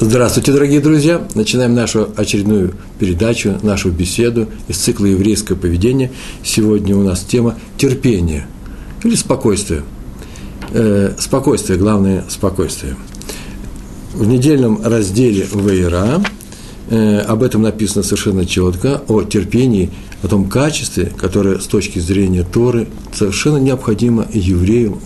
Здравствуйте, дорогие друзья! Начинаем нашу очередную передачу, нашу беседу из цикла «Еврейское поведение». Сегодня у нас тема терпение или спокойствие. Э, спокойствие, главное – спокойствие. В недельном разделе «Вейра» э, об этом написано совершенно четко, о терпении, о том качестве, которое с точки зрения Торы совершенно необходимо еврею,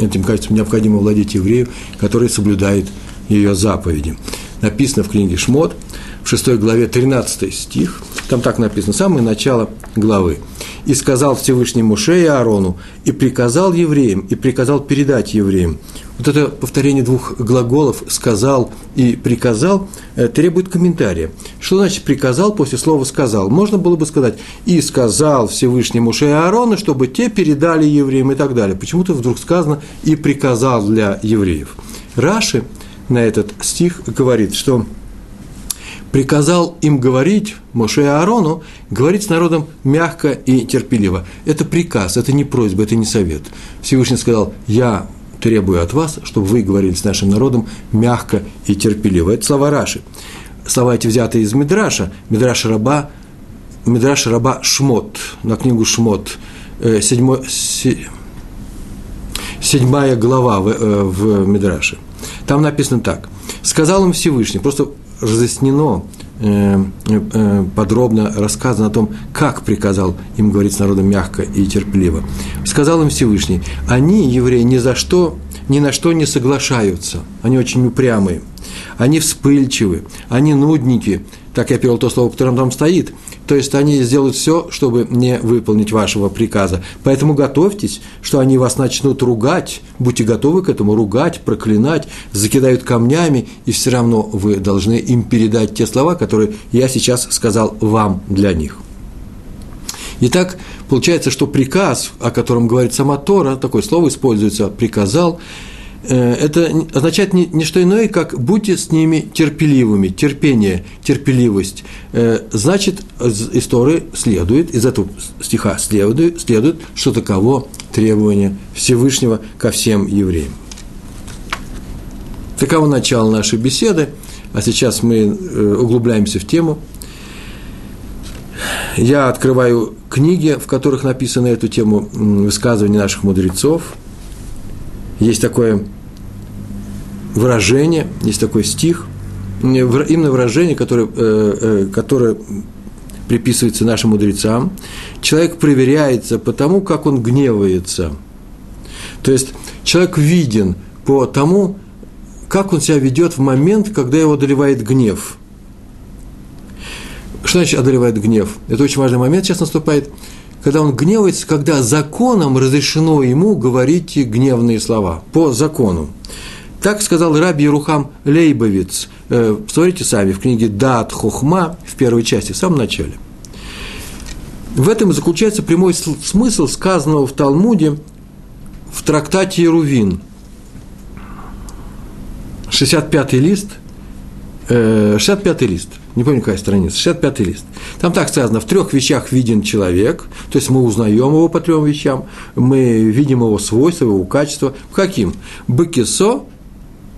этим качеством необходимо владеть еврею, который соблюдает ее заповеди. Написано в книге Шмот, в 6 главе 13 стих, там так написано, самое начало главы. «И сказал Всевышний Муше и Аарону, и приказал евреям, и приказал передать евреям». Вот это повторение двух глаголов «сказал» и «приказал» э, требует комментария. Что значит «приказал» после слова «сказал»? Можно было бы сказать «и сказал Всевышний Муше и Аарону, чтобы те передали евреям» и так далее. Почему-то вдруг сказано «и приказал для евреев». Раши – на этот стих говорит, что приказал им говорить, Моше и Аарону, говорить с народом мягко и терпеливо. Это приказ, это не просьба, это не совет. Всевышний сказал, я требую от вас, чтобы вы говорили с нашим народом мягко и терпеливо. Это слова Раши. Слова эти взяты из Мидраша, Мидраша раба, Мидраша раба Шмот, на книгу Шмот, э, седьмой, седьмая глава в, э, в Мидраше. Там написано так. Сказал им Всевышний, просто разъяснено, э, э, подробно рассказано о том, как приказал им говорить с народом мягко и терпеливо. Сказал им Всевышний, они, евреи, ни за что, ни на что не соглашаются, они очень упрямые, они вспыльчивы, они нудники, так я перевел то слово, которое там стоит, то есть они сделают все, чтобы не выполнить вашего приказа. Поэтому готовьтесь, что они вас начнут ругать, будьте готовы к этому ругать, проклинать, закидают камнями, и все равно вы должны им передать те слова, которые я сейчас сказал вам для них. Итак, получается, что приказ, о котором говорит сама Тора, такое слово используется, приказал, это означает не, не что иное, как будьте с ними терпеливыми, терпение, терпеливость. Э, значит, из истории следует, из этого стиха следует, следует, что таково требование Всевышнего ко всем евреям. Таково начало нашей беседы, а сейчас мы э, углубляемся в тему. Я открываю книги, в которых написаны эту тему высказывания наших мудрецов – есть такое выражение, есть такой стих, именно выражение, которое, э, э, которое приписывается нашим мудрецам. Человек проверяется по тому, как он гневается. То есть человек виден по тому, как он себя ведет в момент, когда его одолевает гнев. Что значит одолевает гнев? Это очень важный момент сейчас наступает – когда он гневается, когда законом разрешено ему говорить гневные слова, по закону. Так сказал Раби Рухам Лейбовиц. Э, посмотрите сами в книге «Дат Хохма» в первой части, в самом начале. В этом заключается прямой смысл сказанного в Талмуде в трактате Ерувин. 65-й лист, 65-й э, лист – не помню, какая страница, 65-й лист. Там так сказано, в трех вещах виден человек, то есть мы узнаем его по трем вещам, мы видим его свойства, его качества. Каким? Быкисо,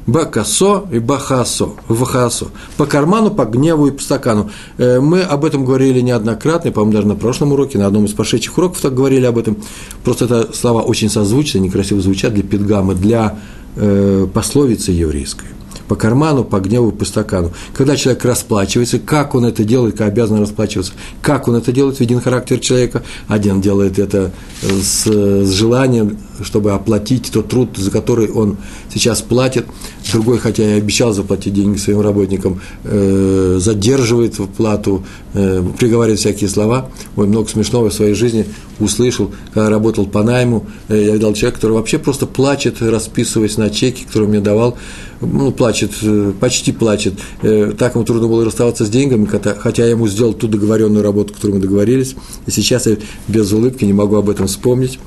Бакасо и Бахасо, Вахасо. По карману, по гневу и по стакану. Э, мы об этом говорили неоднократно, по-моему, даже на прошлом уроке, на одном из прошедших уроков так говорили об этом. Просто это слова очень созвучны, некрасиво звучат для педгамы, для э, пословицы еврейской по карману, по гневу, по стакану. Когда человек расплачивается, как он это делает, как обязан расплачиваться, как он это делает, виден характер человека. Один делает это с, с желанием, чтобы оплатить тот труд, за который он сейчас платит. Другой, хотя и обещал заплатить деньги своим работникам, э, задерживает плату, э, приговаривает всякие слова. Ой, много смешного в своей жизни услышал, когда работал по найму. Э, я видел человека, который вообще просто плачет, расписываясь на чеке, который мне давал ну, плачет, э, почти плачет. Э, так ему трудно было расставаться с деньгами, хотя я ему сделал ту договоренную работу, которую мы договорились. И сейчас я без улыбки не могу об этом вспомнить.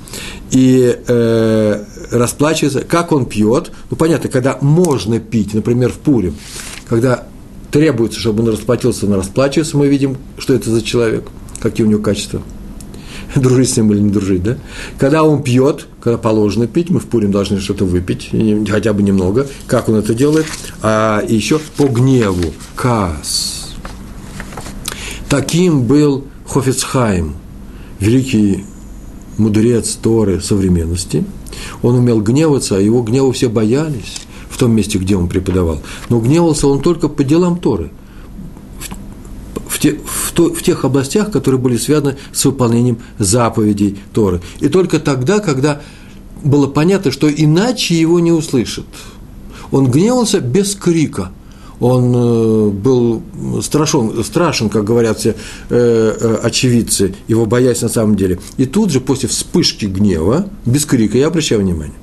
И э, расплачивается, как он пьет. Ну, понятно, когда можно пить, например, в Пуре, когда требуется, чтобы он расплатился, он расплачивается, мы видим, что это за человек, какие у него качества. дружить с ним или не дружить, да? Когда он пьет, когда положено пить, мы в Пурим должны что-то выпить, хотя бы немного, как он это делает, а еще по гневу, кас. Таким был Хофицхайм, великий мудрец Торы современности. Он умел гневаться, а его гневу все боялись в том месте, где он преподавал. Но гневался он только по делам Торы – в, те, в, то, в тех областях, которые были связаны с выполнением заповедей Торы. И только тогда, когда было понятно, что иначе его не услышат. Он гневался без крика. Он э, был страшен, страшен, как говорят все э, э, очевидцы, его боясь на самом деле. И тут же, после вспышки гнева, без крика, я обращаю внимание,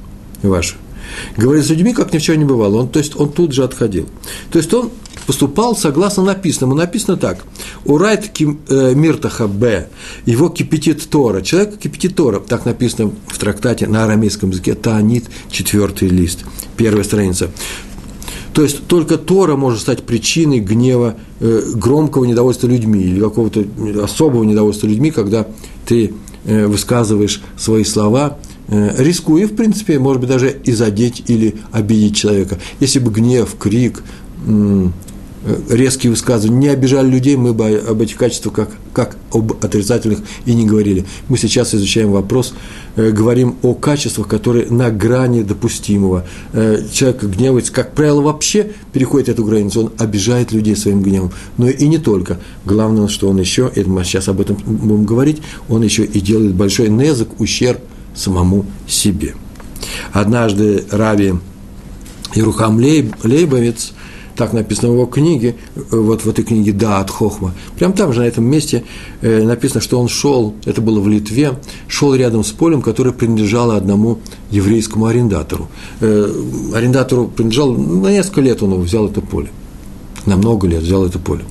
ваше, говорит с людьми, как ни в чем не бывало. Он, то есть он тут же отходил. То есть он поступал согласно написанному. Написано так. Урайт э, миртаха б. Его кипятит Тора. Человек кипятит Тора. Так написано в трактате на арамейском языке. Таанит, четвертый лист, первая страница. То есть только Тора может стать причиной гнева, э, громкого недовольства людьми или какого-то особого недовольства людьми, когда ты э, высказываешь свои слова, рискуя, в принципе, может быть, даже и задеть или обидеть человека. Если бы гнев, крик, резкие высказывания, не обижали людей, мы бы об этих качествах как, как об отрицательных и не говорили. Мы сейчас изучаем вопрос, э, говорим о качествах, которые на грани допустимого. Э, человек гневается, как правило, вообще переходит эту границу, он обижает людей своим гневом. Но и не только. Главное, что он еще, это мы сейчас об этом будем говорить, он еще и делает большой незак, ущерб самому себе. Однажды Рави Ирухам Лейбовец – так написано в его книге, э, вот в этой книге «Да, от Хохма». Прям там же, на этом месте э, написано, что он шел, это было в Литве, шел рядом с полем, которое принадлежало одному еврейскому арендатору. Э, арендатору принадлежал, на несколько лет он взял это поле, на много лет взял это поле.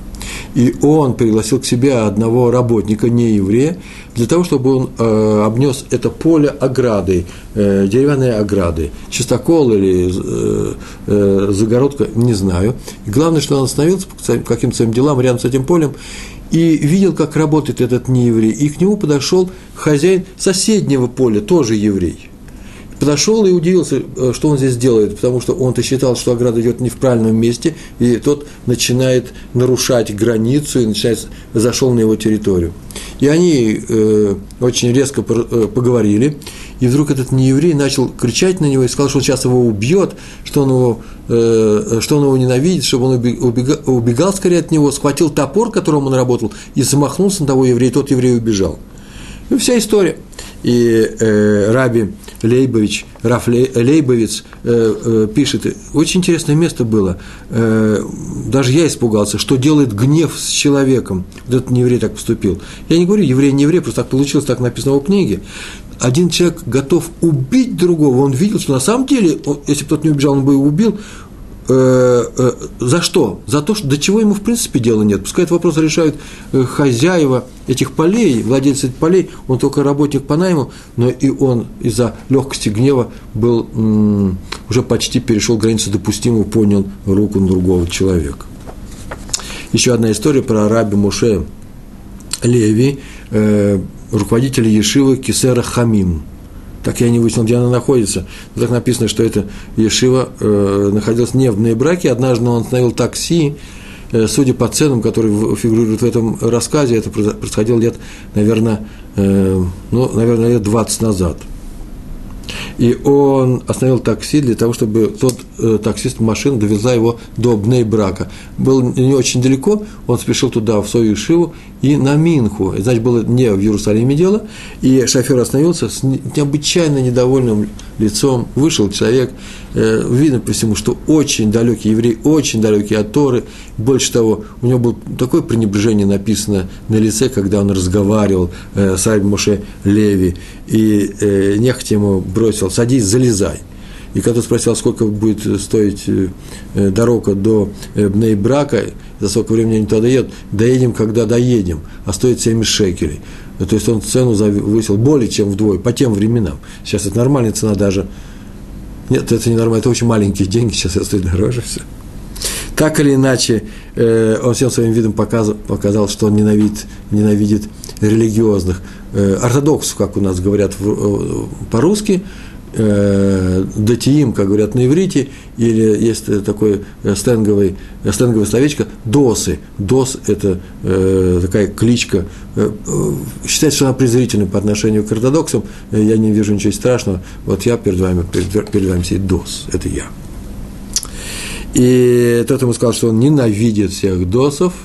И он пригласил к себе одного работника, не еврея, для того, чтобы он э, обнес это поле оградой, э, деревянной оградой, чистокол или э, э, загородка, не знаю. И главное, что он остановился по каким-то своим делам рядом с этим полем и видел, как работает этот нееврей. И к нему подошел хозяин соседнего поля, тоже еврей подошел и удивился, э, что он здесь делает, потому что он-то считал, что ограда идет не в правильном месте, и тот начинает нарушать границу и начинает, зашел на его территорию. И они э, очень резко э, поговорили, и вдруг этот нееврей начал кричать на него и сказал, что он сейчас его убьет, что он его, э, что он его ненавидит, чтобы он убегал, убегал скорее от него, схватил топор, которым он работал, и замахнулся на того еврея, и тот еврей убежал. И вся история. И э, Раби Лейбович, Раф Лейбовец э, э, пишет, очень интересное место было, э, даже я испугался, что делает гнев с человеком. Вот этот еврей так поступил. Я не говорю еврей, не еврей, просто так получилось, так написано в книге. Один человек готов убить другого, он видел, что на самом деле, если бы тот не убежал, он бы его убил, за что? За то, что до чего ему в принципе дела нет. Пускай этот вопрос решают э, хозяева этих полей, владельцы этих полей, он только работник по найму, но и он из-за легкости гнева был, уже почти перешел границу допустимого, понял руку другого человека. Еще одна история про раби Муше Леви, руководителя Ешивы Кисера Хамим – так я не выяснил, где она находится. Но так написано, что это Ешива э, находилась не в Нейбраке. Однажды он остановил такси, э, судя по ценам, которые фигурируют в этом рассказе, это происходило лет, наверное, э, ну, наверное, лет 20 назад – и он остановил такси для того, чтобы тот э, таксист машина довезла его до Бней Брака. Был не очень далеко, он спешил туда, в свою Шиву, и на Минху. Значит, было не в Иерусалиме дело, и шофер остановился с необычайно недовольным лицом. Вышел человек, видно по всему, что очень далекий еврей, очень далекий от Торы. Больше того, у него было такое пренебрежение написано на лице, когда он разговаривал э, с Рабом Моше Леви, и э, нехотя ему бросил, садись, залезай. И когда спросил, сколько будет стоить э, э, дорога до э, Бнейбрака, за сколько времени они туда доедут, доедем, когда доедем, а стоит 70 шекелей. То есть он цену завысил более чем вдвое, по тем временам. Сейчас это нормальная цена даже. Нет, это не нормально, это очень маленькие деньги, сейчас это стоит дороже все. Так или иначе, он всем своим видом показал, показал что он ненавидит, ненавидит религиозных, ортодоксов, как у нас говорят по-русски, э, датиим, как говорят на иврите, или есть такое стенговое, стенговое словечко досы. Дос – это э, такая кличка. Э, считается, что она презрительна по отношению к ортодоксам. Я не вижу ничего страшного. Вот я перед вами, перед, перед вами сидит дос. Это я. И тот ему сказал, что он ненавидит всех досов –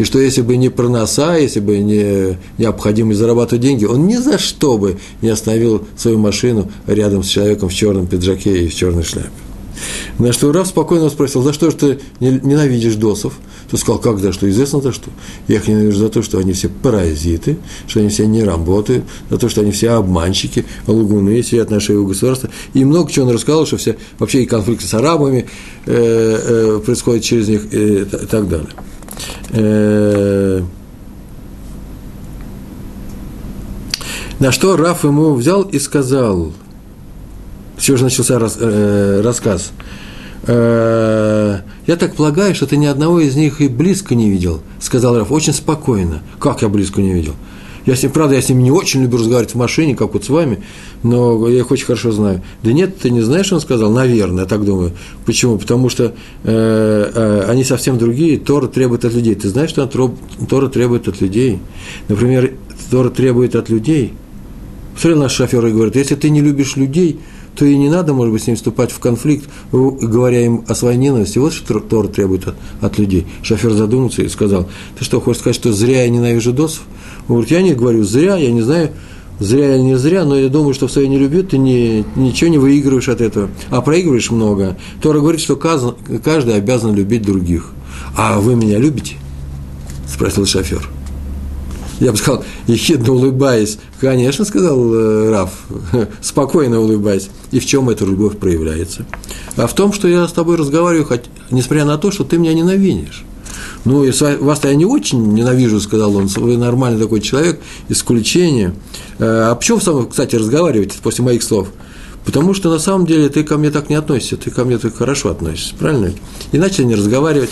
и что если бы не проноса, если бы не необходимость зарабатывать деньги, он ни за что бы не остановил свою машину рядом с человеком в черном пиджаке и в черной шляпе. На что Раф спокойно спросил, за что же ты ненавидишь досов? Тот сказал, как за что? Известно за что. Я их ненавижу за то, что они все паразиты, что они все не работают, за то, что они все обманщики, лугуны, сидят на шее у государства. И много чего он рассказал, что все, вообще и конфликты с арабами э, э, происходят через них и так далее. Э, на что Раф ему взял и сказал, все же начался рас, э, рассказ, э, я так полагаю, что ты ни одного из них и близко не видел, сказал Раф, очень спокойно. Как я близко не видел? Я с ним, правда, я с ним не очень люблю разговаривать в машине, как вот с вами, но я их очень хорошо знаю. Да нет, ты не знаешь, он сказал? Наверное, я так думаю. Почему? Потому что э, э, они совсем другие. Тора требует от людей. Ты знаешь, что Тора требует от людей? Например, Тора требует от людей. Смотри, наш шофер и говорит, если ты не любишь людей, то и не надо, может быть, с ним вступать в конфликт, говоря им о своей ненависти. Вот что Тор требует от, от людей. Шофер задумался и сказал, ты что, хочешь сказать, что зря я ненавижу досов? Он говорит, я не говорю зря, я не знаю, зря или не зря, но я думаю, что в своей нелюбви ты не, ничего не выигрываешь от этого, а проигрываешь много. Тора говорит, что каждый обязан любить других. А вы меня любите? Спросил шофер. Я бы сказал, ехидно улыбаясь, конечно, сказал э, Раф, спокойно улыбаясь. И в чем эта любовь проявляется? А в том, что я с тобой разговариваю, хоть, несмотря на то, что ты меня ненавидишь. Ну, вас-то я не очень ненавижу, сказал он, вы нормальный такой человек, исключение. А почему со мной, кстати, разговариваете после моих слов? Потому что на самом деле ты ко мне так не относишься, ты ко мне так хорошо относишься, правильно? И начали не разговаривать,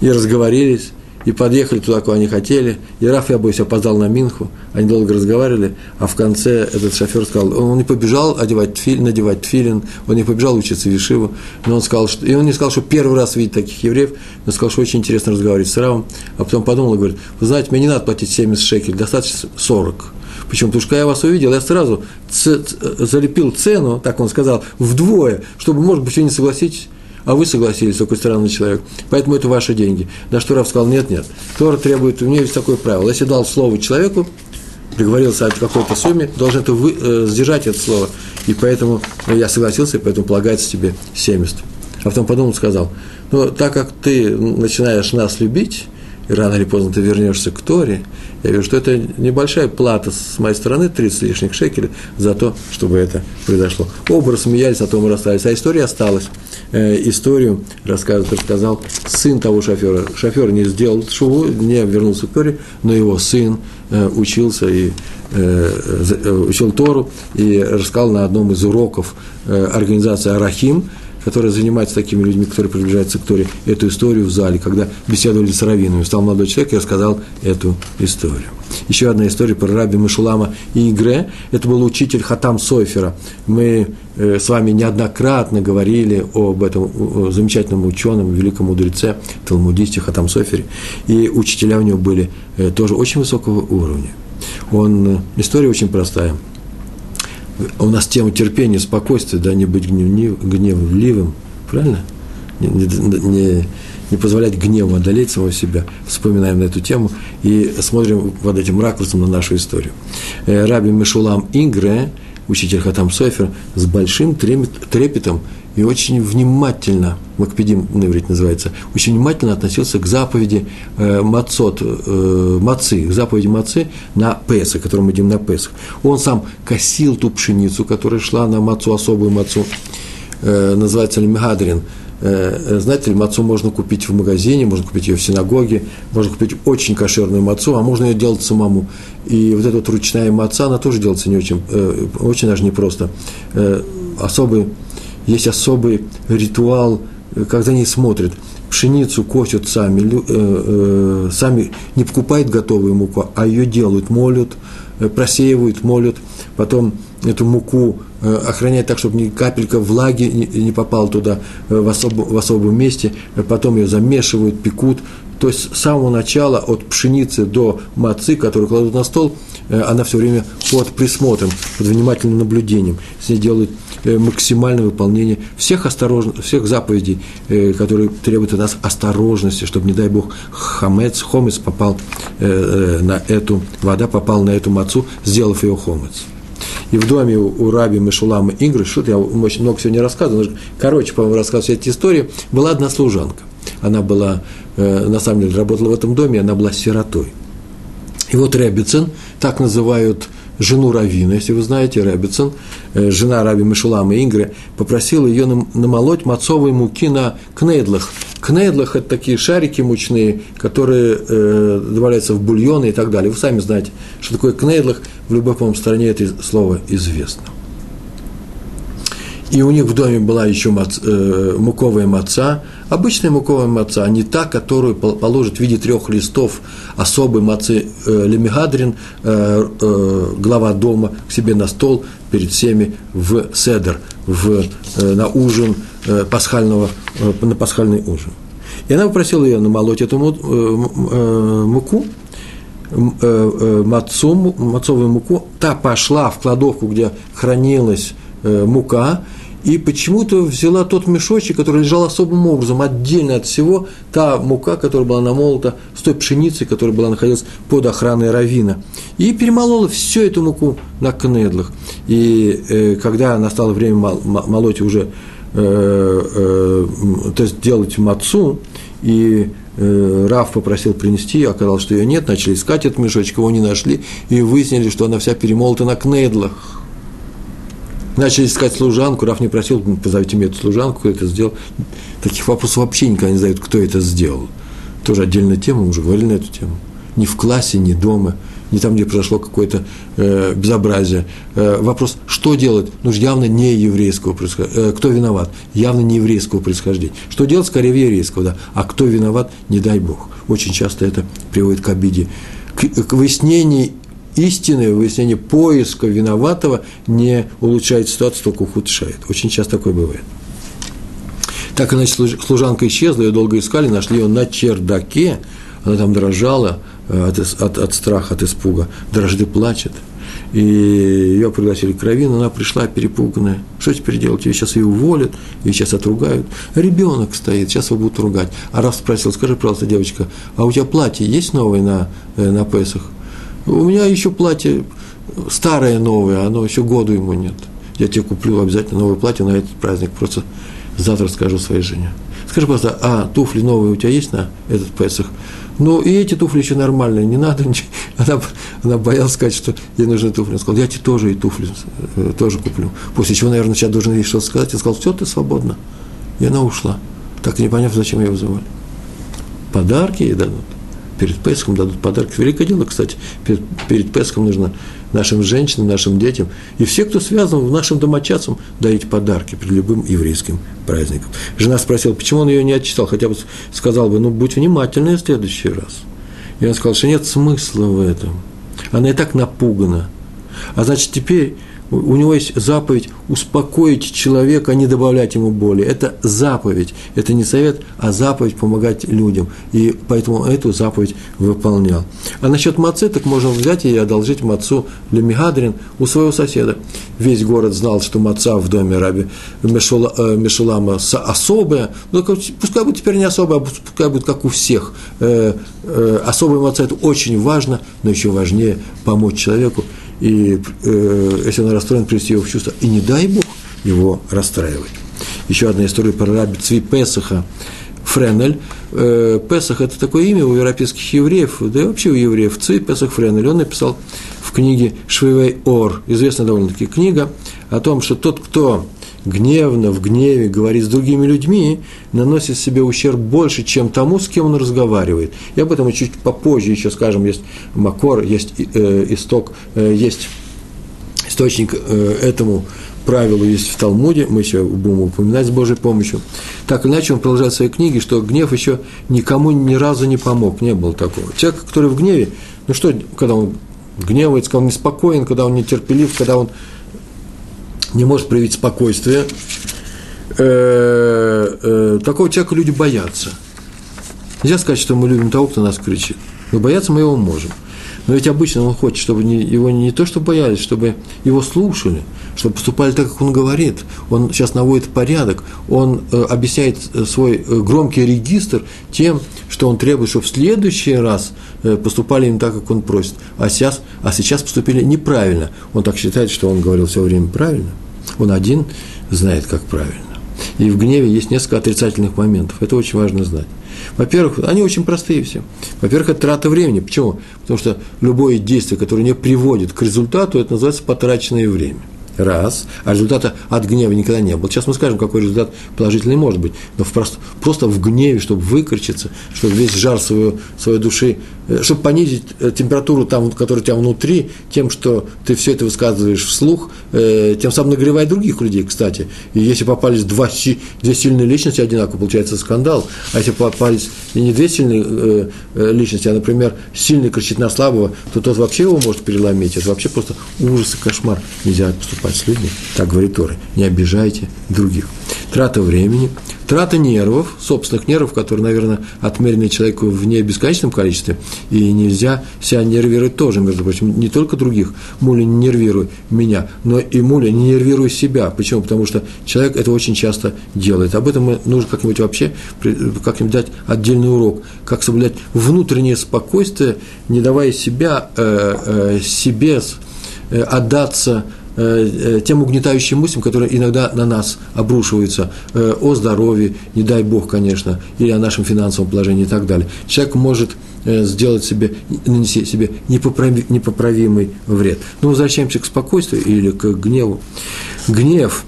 и разговорились и подъехали туда, куда они хотели. И Раф, я боюсь, опоздал на Минху. Они долго разговаривали, а в конце этот шофер сказал, он не побежал одевать тфилин, надевать тфилин, он не побежал учиться в Вишиву, но он сказал, что, и он не сказал, что первый раз видит таких евреев, но сказал, что очень интересно разговаривать с Равом, а потом подумал и говорит, вы знаете, мне не надо платить 70 шекелей, достаточно 40. Почему? Потому что когда я вас увидел, я сразу залепил цену, так он сказал, вдвое, чтобы, может быть, вы не согласитесь а вы согласились, такой странный человек, поэтому это ваши деньги. На что Раф сказал, нет, нет, Тора требует, у меня есть такое правило, если дал слово человеку, договорился о какой-то сумме, должен это вы, э, сдержать это слово, и поэтому я согласился, и поэтому полагается тебе 70. А потом подумал, сказал, ну, так как ты начинаешь нас любить, и рано или поздно ты вернешься к Торе, я вижу, что это небольшая плата с моей стороны, 30 лишних шекелей, за то, чтобы это произошло. Оба смеялись, а то мы расстались, а история осталась. Э, историю рассказывает, рассказал сын того шофера. Шофер не сделал шуву, не вернулся к Торе, но его сын э, учился и э, э учил Тору и рассказал на одном из уроков э, организации «Арахим», которая занимается такими людьми, которые приближаются к Торе, эту историю в зале, когда беседовали с раввинами. Стал молодой человек и рассказал эту историю. Еще одна история про раби Мишулама и Игре. Это был учитель Хатам Сойфера. Мы э, с вами неоднократно говорили об этом замечательном ученом, великом мудреце, талмудисте Хатам Сойфере. И учителя у него были э, тоже очень высокого уровня. Он, э, история очень простая – у нас тема терпения, спокойствия, да, не быть гнев, гневливым, правильно? Не, не, не позволять гневу одолеть самого себя. Вспоминаем на эту тему и смотрим под этим ракурсом на нашу историю. Э, Раби Мишулам Ингре, учитель Хатам Софер, с большим трепетом и очень внимательно, Макпедим на иврите называется, очень внимательно относился к заповеди э, Мацот, э, Мацы, к заповеди Мацы на Песах, которым мы идем на Песах. Он сам косил ту пшеницу, которая шла на Мацу, особую Мацу, э, называется Лемгадрин. Э, э, знаете ли, мацу можно купить в магазине, можно купить ее в синагоге, можно купить очень кошерную мацу, а можно ее делать самому. И вот эта вот ручная маца, она тоже делается не очень, э, очень даже непросто. Особый есть особый ритуал когда они смотрят, пшеницу косят сами, э, э, сами не покупают готовую муку, а ее делают, молят, э, просеивают, молят, потом эту муку э, охраняют так, чтобы ни капелька влаги не, попала туда э, в, особ, в особом месте, потом ее замешивают, пекут. То есть с самого начала, от пшеницы до мацы, которую кладут на стол, она все время под присмотром, под внимательным наблюдением. С ней делают Э, максимальное выполнение всех, осторожно, всех заповедей, э, которые требуют от нас осторожности, чтобы, не дай Бог, хамец, хомец попал э, на эту, вода попала на эту мацу, сделав ее хомец. И в доме у, раби Мишулама Ингры, что-то я очень много сегодня рассказывал, короче, по-моему, рассказываю эти истории, была одна служанка. Она была, на самом деле, работала в этом доме, она была сиротой. И вот Ребицин, так называют жену Равина, если вы знаете, Рэббитсон, э, жена Раби Мишулама Ингры, попросила ее намолоть мацовой муки на кнейдлах. Кнейдлах – это такие шарики мучные, которые э, добавляются в бульоны и так далее. Вы сами знаете, что такое кнейдлах, в любой, по стране это слово известно. И у них в доме была еще мац, э, муковая маца, обычная муковая маца, а не та, которую положит в виде трех листов особой мацы э, лемигадрин, э, э, глава дома, к себе на стол перед всеми в седер, в, э, на ужин э, пасхального, э, на пасхальный ужин. И она попросила ее намолоть эту э, э, муку, э, мацу, мацовую муку, та пошла в кладовку, где хранилась мука, и почему-то взяла тот мешочек, который лежал особым образом, отдельно от всего, та мука, которая была намолота с той пшеницей, которая была находилась под охраной равина, и перемолола всю эту муку на кнедлах. И э, когда настало время мол, молоть уже, э, э, то есть делать мацу, и э, Раф попросил принести, оказалось, что ее нет, начали искать этот мешочек, его не нашли, и выяснили, что она вся перемолота на кнедлах. Начали искать служанку, Раф не просил, позовите мне эту служанку, кто это сделал. Таких вопросов вообще никогда не задают, кто это сделал. Тоже отдельная тема, мы уже говорили на эту тему. Ни в классе, ни дома, ни там, где произошло какое-то э, безобразие. Э, вопрос, что делать? Ну, явно не еврейского происхождения. Э, кто виноват? Явно не еврейского происхождения. Что делать? Скорее еврейского, да. А кто виноват? Не дай Бог. Очень часто это приводит к обиде. К, к выяснению истинное выяснение поиска виноватого не улучшает ситуацию, только ухудшает. Очень часто такое бывает. Так, иначе служанка исчезла, ее долго искали, нашли ее на чердаке, она там дрожала э, от, от, от страха, от испуга, дрожит и плачет. И ее пригласили к Равину, она пришла перепуганная. Что теперь делать? Ее сейчас ее уволят, ее сейчас отругают. Ребенок стоит, сейчас его будут ругать. А раз спросил, скажи, пожалуйста, девочка, а у тебя платье есть новое на, э, на Песах? У меня еще платье старое, новое, оно еще году ему нет. Я тебе куплю обязательно новое платье на этот праздник, просто завтра скажу своей жене. Скажи просто, а туфли новые у тебя есть на этот Песах? Ну, и эти туфли еще нормальные, не надо ничего. Она, она боялась сказать, что ей нужны туфли. Он сказал, я тебе тоже и туфли э, тоже куплю. После чего, наверное, сейчас должен ей что-то сказать. Я сказал, все, ты свободна. И она ушла. Так не поняв, зачем ее вызывали. Подарки ей дадут перед Песхом дадут подарки. Великое дело, кстати, перед, перед Песхом нужно нашим женщинам, нашим детям и все, кто связан в нашим домочадцам, дарить подарки перед любым еврейским праздником. Жена спросила, почему он ее не отчитал, хотя бы сказал бы, ну, будь внимательнее в следующий раз. И он сказал, что нет смысла в этом. Она и так напугана. А значит, теперь у него есть заповедь успокоить человека, а не добавлять ему боли. Это заповедь. Это не совет, а заповедь помогать людям. И поэтому эту заповедь выполнял. А насчет мацы, так можно взять и одолжить мацу Мигадрин у своего соседа. Весь город знал, что маца в доме раби э, Мешулама особая. Но пускай будет теперь не особая, а пускай будет как у всех. Э, э, особая маца – это очень важно, но еще важнее помочь человеку и э, если он расстроен, привести его в чувство. И не дай Бог его расстраивать. Еще одна история про раби Цви Песаха. Френель. Э, Песах – это такое имя у европейских евреев, да и вообще у евреев. Цви Песах Френель. Он написал в книге Швейвей Ор, известная довольно-таки книга, о том, что тот, кто гневно, в гневе говорит с другими людьми, наносит себе ущерб больше, чем тому, с кем он разговаривает. И об этом чуть попозже еще скажем, есть макор, есть э, исток, э, есть источник э, этому правило есть в Талмуде, мы еще будем упоминать с Божьей помощью. Так или иначе, он продолжает в своей книге, что гнев еще никому ни разу не помог, не было такого. Человек, который в гневе, ну что, когда он гневается, когда он неспокоен, когда он нетерпелив, когда он не может проявить спокойствие, э, э, такого человека люди боятся. Нельзя сказать, что мы любим того, кто нас кричит. Но бояться мы его можем. Но ведь обычно он хочет, чтобы его не то, что боялись, чтобы его слушали, чтобы поступали так, как он говорит. Он сейчас наводит порядок, он э, объясняет свой громкий регистр тем, что он требует, чтобы в следующий раз поступали им так, как он просит. А сейчас, а сейчас поступили неправильно. Он так считает, что он говорил все время правильно. Он один знает, как правильно. И в гневе есть несколько отрицательных моментов. Это очень важно знать. Во-первых, они очень простые все. Во-первых, это трата времени. Почему? Потому что любое действие, которое не приводит к результату, это называется потраченное время – раз, а результата от гнева никогда не было. Сейчас мы скажем, какой результат положительный может быть, но в просто, просто в гневе, чтобы выкричиться, чтобы весь жар своей, своей души, чтобы понизить э, температуру, там, которая у тебя внутри, тем, что ты все это высказываешь вслух, э, тем самым нагревая других людей, кстати. И если попались два, две сильные личности одинаково, получается скандал. А если попались не две сильные личности, а, например, сильный кричит на слабого, то тот вообще его может переломить. Это вообще просто ужас и кошмар. Нельзя поступать с людьми, так говорит Торы, не обижайте других. Трата времени, трата нервов, собственных нервов, которые, наверное, отмерены человеку в не бесконечном количестве, и нельзя себя нервировать тоже, между прочим, не только других. Муля, не нервируй меня, но и муля, не нервируй себя. Почему? Потому что человек это очень часто делает. Об этом нужно как-нибудь вообще, как-нибудь дать отдельный урок, как соблюдать внутреннее спокойствие, не давая себя, э, э, себе э, отдаться тем угнетающим мыслям, которые иногда на нас обрушиваются э, о здоровье, не дай бог, конечно, или о нашем финансовом положении и так далее. Человек может сделать себе, нанести себе непоправимый вред. Но возвращаемся к спокойствию или к гневу. Гнев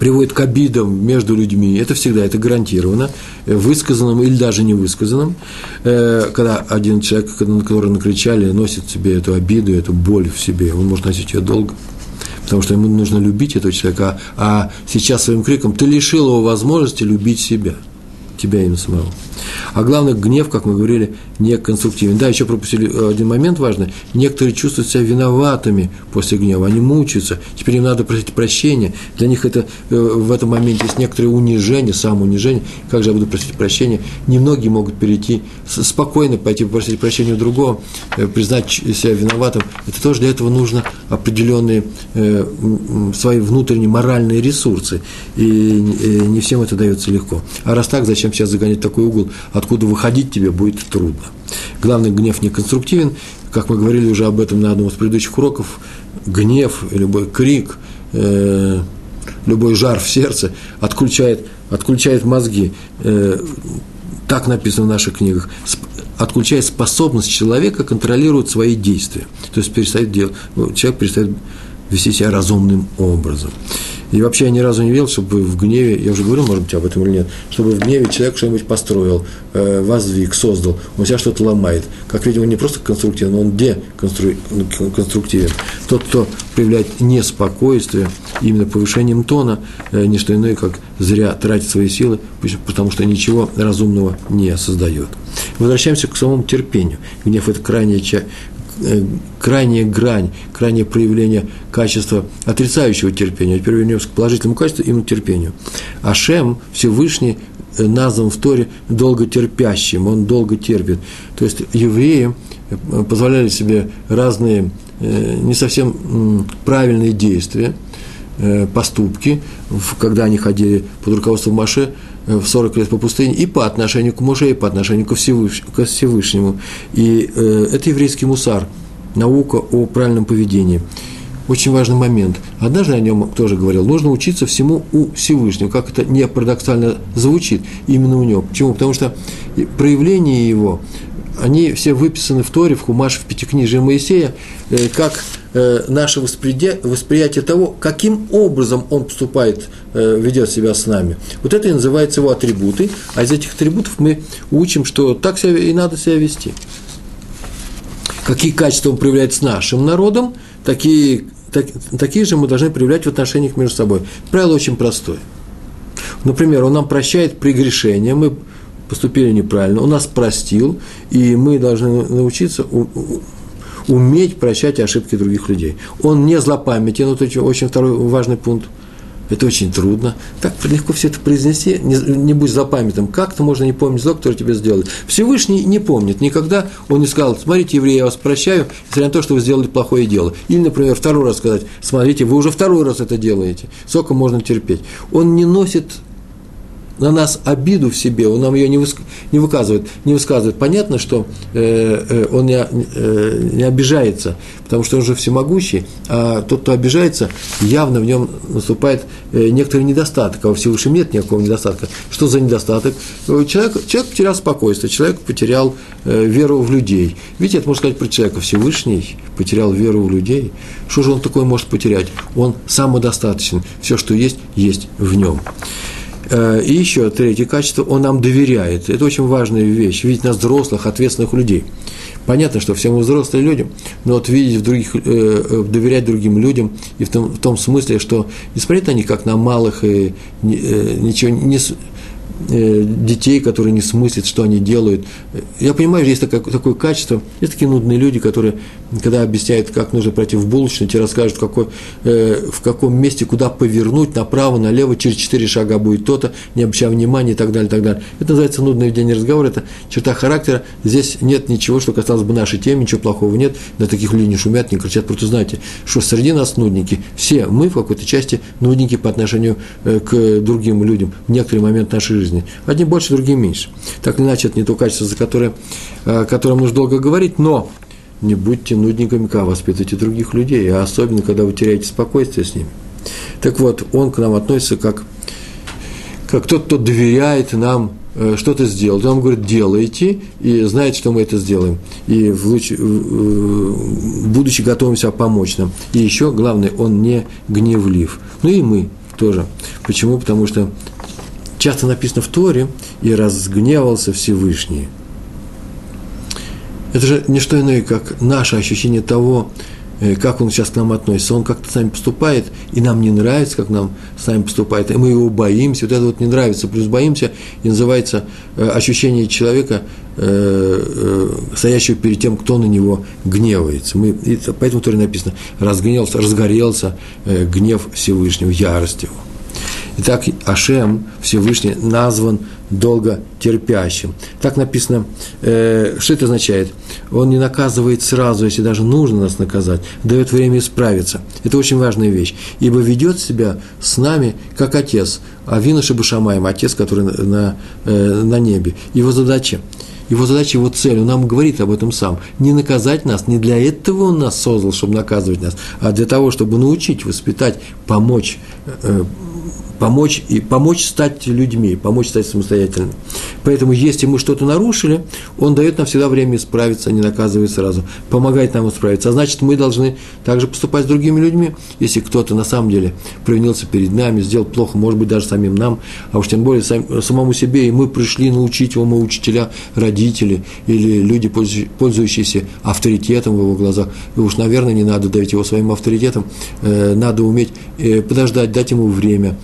приводит к обидам между людьми, это всегда, это гарантированно, высказанным или даже не высказанным, когда один человек, на которого накричали, носит себе эту обиду, эту боль в себе, он может носить ее долго – потому что ему нужно любить этого человека, а сейчас своим криком ты лишил его возможности любить себя, тебя именно самого. А главное, гнев, как мы говорили, не конструктивен. Да, еще пропустили э, один момент важный. Некоторые чувствуют себя виноватыми после гнева, они мучаются. Теперь им надо просить прощения. Для них это э, в этом моменте есть некоторое унижение, самоунижение. Как же я буду просить прощения? Немногие могут перейти, спокойно пойти попросить прощения у другого, э, признать себя виноватым. Это тоже для этого нужно определенные свои внутренние моральные ресурсы. И не всем это дается легко. А раз так, зачем сейчас загонять такой угол, откуда выходить тебе будет трудно. Главный гнев не конструктивен, как мы говорили уже об этом на одном из предыдущих уроков, гнев, любой крик, э, любой жар в сердце отключает, отключает мозги. Э, так написано в наших книгах. Отключает способность человека контролировать свои действия. То есть перестает делать, человек перестает вести себя разумным образом. И вообще я ни разу не видел, чтобы в гневе, я уже говорил, может быть, об этом или нет, чтобы в гневе человек что-нибудь построил, э, воздвиг, создал, он себя что-то ломает. Как видимо, он не просто конструктивен, он деконструктивен. Тот, кто проявляет неспокойствие, именно повышением тона, э, не что иное, как зря тратит свои силы, потому что ничего разумного не создает. Возвращаемся к самому терпению. Гнев – это крайняя крайняя грань, крайнее проявление качества отрицающего терпения. Теперь вернемся к положительному качеству, именно терпению. Ашем, Всевышний, э, назван в Торе долготерпящим, он долго терпит. То есть евреи э, позволяли себе разные не совсем правильные действия, поступки, когда они ходили под руководством Маше, в 40 лет по пустыне и по отношению к Муше, и по отношению ко Всевышнему. И э, это еврейский мусар, наука о правильном поведении. Очень важный момент. Однажды о нем тоже говорил, нужно учиться всему у Всевышнего, как это не парадоксально звучит, именно у него. Почему? Потому что проявление его, они все выписаны в Торе, в Хумаше, в Пятикнижии Моисея, э, как э, наше восприятие того, каким образом он поступает, э, ведет себя с нами. Вот это и называется его атрибуты, а из этих атрибутов мы учим, что так себя и надо себя вести. Какие качества он проявляет с нашим народом, такие так, такие же мы должны проявлять в отношениях между собой. Правило очень простое. Например, он нам прощает прегрешения, мы поступили неправильно, он нас простил, и мы должны научиться уметь прощать ошибки других людей. Он не злопамятен, это очень, очень второй важный пункт. Это очень трудно. Так легко все это произнести, не, не будь злопамятным. Как-то можно не помнить зло, которое тебе сделали. Всевышний не помнит никогда. Он не сказал, смотрите, евреи, я вас прощаю, несмотря на то, что вы сделали плохое дело. Или, например, второй раз сказать, смотрите, вы уже второй раз это делаете. Сколько можно терпеть. Он не носит на нас обиду в себе, он нам ее не, выск... не выказывает, не высказывает. Понятно, что э, э, он не, э, не обижается, потому что он же всемогущий, а тот, кто обижается, явно в нем наступает э, некоторый недостаток, а у Всевышнего нет никакого недостатка. Что за недостаток? Человек, человек потерял спокойствие, человек потерял э, веру в людей. Видите, это можно сказать про человека. Всевышний потерял веру в людей. Что же он такое может потерять? Он самодостаточен. Все, что есть, есть в нем. Э, и еще третье качество, он нам доверяет. Это очень важная вещь, видеть нас взрослых, ответственных людей. Понятно, что все мы взрослые люди, но вот видеть в других, э, э доверять другим людям, и в том, в том смысле, что не смотреть на них как на малых, и, ничего не, детей, которые не смыслят, что они делают. Я понимаю, есть такое, такое качество, есть такие нудные люди, которые, когда объясняют, как нужно пройти в булочную, тебе расскажут, в, какой, э, в каком месте, куда повернуть, направо, налево, через четыре шага будет то-то, не обращая внимания и так далее, и так далее. Это называется нудное ведение разговора, это черта характера. Здесь нет ничего, что касалось бы нашей темы, ничего плохого нет, на таких людей не шумят, не кричат, просто знаете, что среди нас нудники, все мы в какой-то части нудники по отношению э, к другим людям в некоторый момент нашей жизни жизни. Одни больше, другие меньше. Так или иначе, это не то качество, за которое, о котором нужно долго говорить, но не будьте нудниками, когда воспитывайте других людей, а особенно, когда вы теряете спокойствие с ними. Так вот, он к нам относится как, как тот, кто доверяет нам э, что-то сделать. Он говорит, делайте, и знает, что мы это сделаем. И в луч, будучи готовым себя помочь нам. И еще, главное, он не гневлив. Ну и мы тоже. Почему? Потому что часто написано в Торе, и разгневался Всевышний. Это же не что иное, как наше ощущение того, э, как он сейчас к нам относится. Он как-то с нами поступает, и нам не нравится, как нам с нами поступает, и мы его боимся. Вот это вот не нравится, плюс боимся, и называется э, ощущение человека, э, стоящего перед тем, кто на него гневается. Мы, и поэтому Торе написано, разгневался, разгорелся гнев Всевышнего, ярость его. Итак, Ашем, Всевышний, назван долго терпящим. Так написано, э, что это означает? Он не наказывает сразу, если даже нужно нас наказать, дает время исправиться. Это очень важная вещь. Ибо ведет себя с нами, как отец, а Винуша Башамаем, отец, который на, на, э, на небе. Его задача его задача, его цель, он нам говорит об этом сам. Не наказать нас, не для этого он нас создал, чтобы наказывать нас, а для того, чтобы научить, воспитать, помочь, э, помочь, и помочь стать людьми, помочь стать самостоятельными. Поэтому, если мы что-то нарушили, Он дает нам всегда время исправиться, а не наказывает сразу, помогает нам исправиться. А значит, мы должны также поступать с другими людьми. Если кто-то на самом деле провинился перед нами, сделал плохо, может быть, даже самим нам, а уж тем более сам, самому себе, и мы пришли научить его, мы учителя, родители или люди, пользующиеся авторитетом в его глазах, и уж, наверное, не надо давить его своим авторитетом, э, надо уметь э, подождать, дать ему время,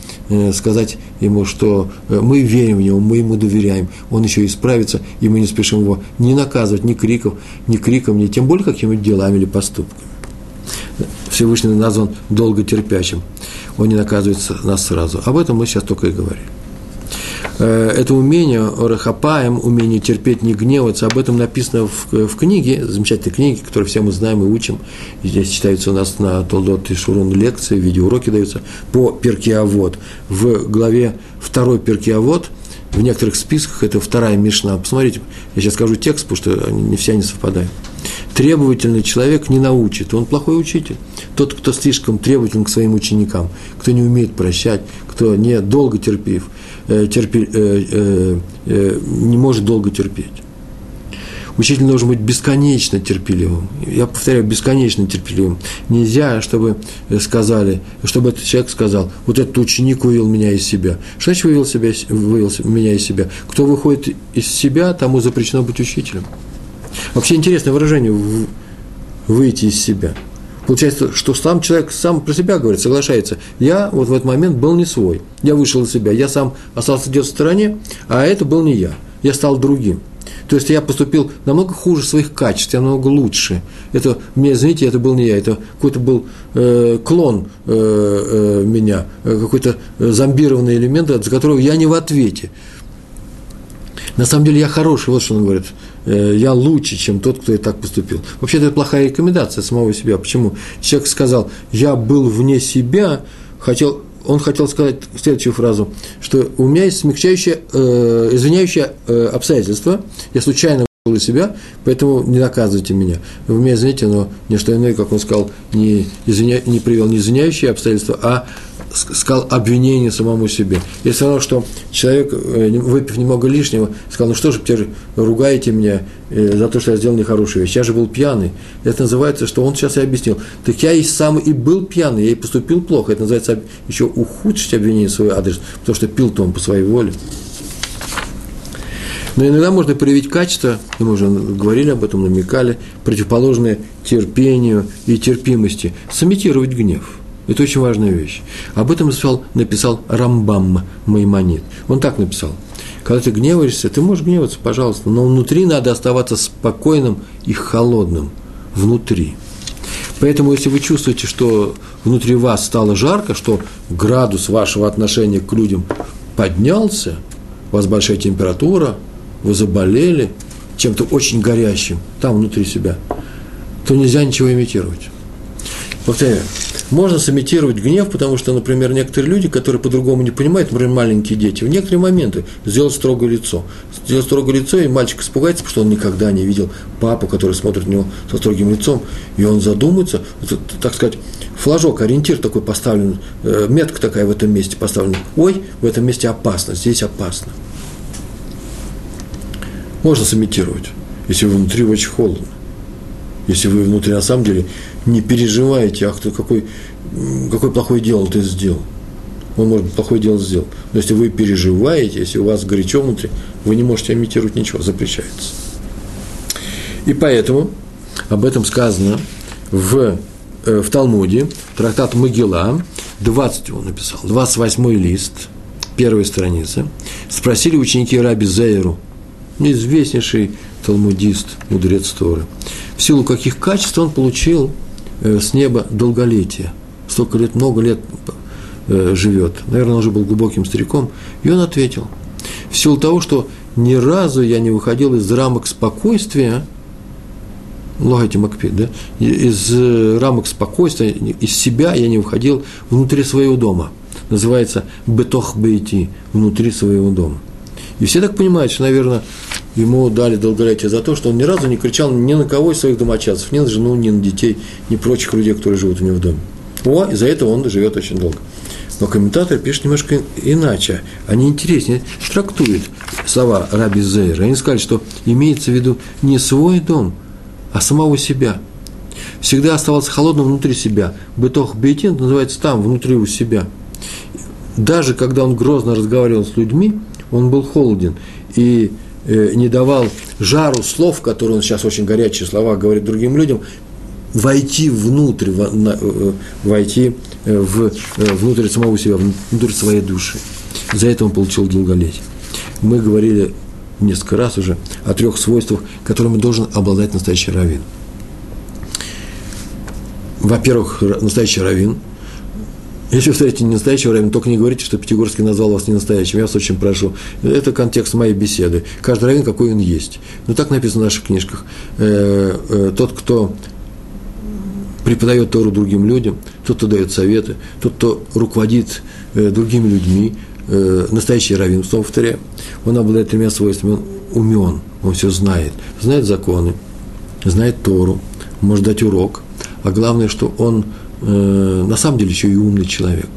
сказать ему, что э, мы верим в него, мы ему доверяем, он еще исправится, и мы не спешим его ни наказывать, ни криков, ни криком, ни тем более какими-нибудь делами или поступками. Всевышний назван долготерпящим. Он не наказывает нас сразу. Об этом мы сейчас только и говорим. Э, это умение, рахапаем, умение терпеть, не гневаться, об этом написано в, в книге, замечательной книге, которую все мы знаем и учим. Здесь читается у нас на Толдот и Шурун лекции, видеоуроки даются по Перкиавод. В главе второй Перкиавод в некоторых списках это вторая Мишна. Посмотрите, я сейчас скажу текст, потому что они, не все они совпадают. Требовательный человек не научит, он плохой учитель. Тот, кто слишком требователен к своим ученикам, кто не умеет прощать, кто не долго терпив – терпи, э, э, э, не может долго терпеть. Учитель должен быть бесконечно терпеливым. Я повторяю, бесконечно терпеливым. Нельзя, чтобы сказали, чтобы этот человек сказал, вот этот ученик вывел меня из себя. Что значит вывел, себя, вывел меня из себя? Кто выходит из себя, тому запрещено быть учителем. Вообще интересное выражение – выйти из себя. Получается, что сам человек сам про себя говорит, соглашается. Я вот в этот момент был не свой. Я вышел из себя. Я сам остался где-то в стороне, а это был не я. Я стал другим. То есть я поступил намного хуже своих качеств, я намного лучше. Это, мне, извините, это был не я, это какой-то был э, клон э, э, меня, э, какой-то зомбированный элемент, за которого я не в ответе. На самом деле я хороший, вот что он говорит. Э, я лучше, чем тот, кто и так поступил. Вообще-то это плохая рекомендация самого себя. Почему? Человек сказал, я был вне себя, хотел, он хотел сказать следующую фразу, что у меня есть смягчающее, э, извиняющее э, обстоятельство, я случайно вышел из себя, поэтому не наказывайте меня. Вы меня извините, но не что иное, как он сказал, не, извиня, не привел не извиняющие обстоятельства, а сказал обвинение самому себе. И все равно, что человек, э, выпив немного лишнего, сказал, ну что же, теперь ругаете меня э, за то, что я сделал нехорошую вещь. Я же был пьяный. Это называется, что он сейчас и объяснил. Так я и сам и был пьяный, я и поступил плохо. Это называется еще ухудшить обвинение в свой адрес, потому что пил-то он по своей воле. Но иногда можно проявить качество, и мы уже говорили об этом, намекали, противоположное терпению и терпимости, сымитировать гнев – это очень важная вещь. Об этом написал, написал Рамбам Маймонит. Он так написал. Когда ты гневаешься, ты можешь гневаться, пожалуйста, но внутри надо оставаться спокойным и холодным. Внутри. Поэтому, если вы чувствуете, что внутри вас стало жарко, что градус вашего отношения к людям поднялся, у вас большая температура, вы заболели чем-то очень горящим там внутри себя, то нельзя ничего имитировать. Повторяю, можно сымитировать гнев, потому что, например, некоторые люди, которые по-другому не понимают, например, маленькие дети, в некоторые моменты сделать строгое лицо. Сделать строгое лицо, и мальчик испугается, потому что он никогда не видел папу, который смотрит на него со строгим лицом, и он задумается, это, так сказать, флажок, ориентир такой поставлен, э, метка такая в этом месте поставлена. Ой, в этом месте опасно, здесь опасно. Можно сымитировать, если внутри очень холодно. Если вы внутри на самом деле не переживаете, ах ты какой, какое плохое дело ты сделал. Он, может быть, плохое дело сделал. Но если вы переживаете, если у вас горячо внутри, вы не можете имитировать ничего, запрещается. И поэтому об этом сказано в, э, в Талмуде, трактат Могила, 20 он написал, 28 лист, первая страница. Спросили ученики Раби Зейру, известнейший талмудист, мудрец Торы, силу каких качеств он получил Э, с неба долголетие. Столько лет, много лет э, живет. Наверное, он уже был глубоким стариком. И он ответил, в силу того, что ни разу я не выходил из рамок спокойствия, Логайте Макпид, да? Из э, рамок спокойствия, из себя я не выходил внутри своего дома. Называется бетох бейти, внутри своего дома. И все так понимают, что, наверное, ему дали долголетие за то, что он ни разу не кричал ни на кого из своих домочадцев, ни на жену, ни на детей, ни прочих людей, которые живут у него в доме. О, из-за этого он живет очень долго. Но комментаторы пишут немножко иначе. Они интереснее трактуют слова Раби Зейра. Они сказали, что имеется в виду не свой дом, а самого себя. Всегда оставался холодным внутри себя. Бытох бейтин называется там, внутри у себя. Даже когда он грозно разговаривал с людьми, он был холоден. И не давал жару слов, которые он сейчас очень горячие слова говорит другим людям, войти внутрь, э, войти э, в, внутрь самого себя, внутрь своей души. За это он получил долголетие. Мы говорили несколько раз уже о трех свойствах, которыми должен обладать настоящий раввин. Во-первых, настоящий раввин – если вы встретите не настоящего равина, только не говорите, что Пятигорский назвал вас не настоящим. Я вас очень прошу. Это контекст моей беседы. Каждый раввин, какой он есть. Но так написано в наших книжках. Э, э, тот, кто преподает Тору другим людям, тот, кто дает советы, тот, кто руководит э, другими людьми, настоящий раввин, снова повторяю, он обладает тремя свойствами. Он умен, он все знает. Знает законы, знает Тору, может дать урок. А главное, что он э, на самом деле еще и умный человек.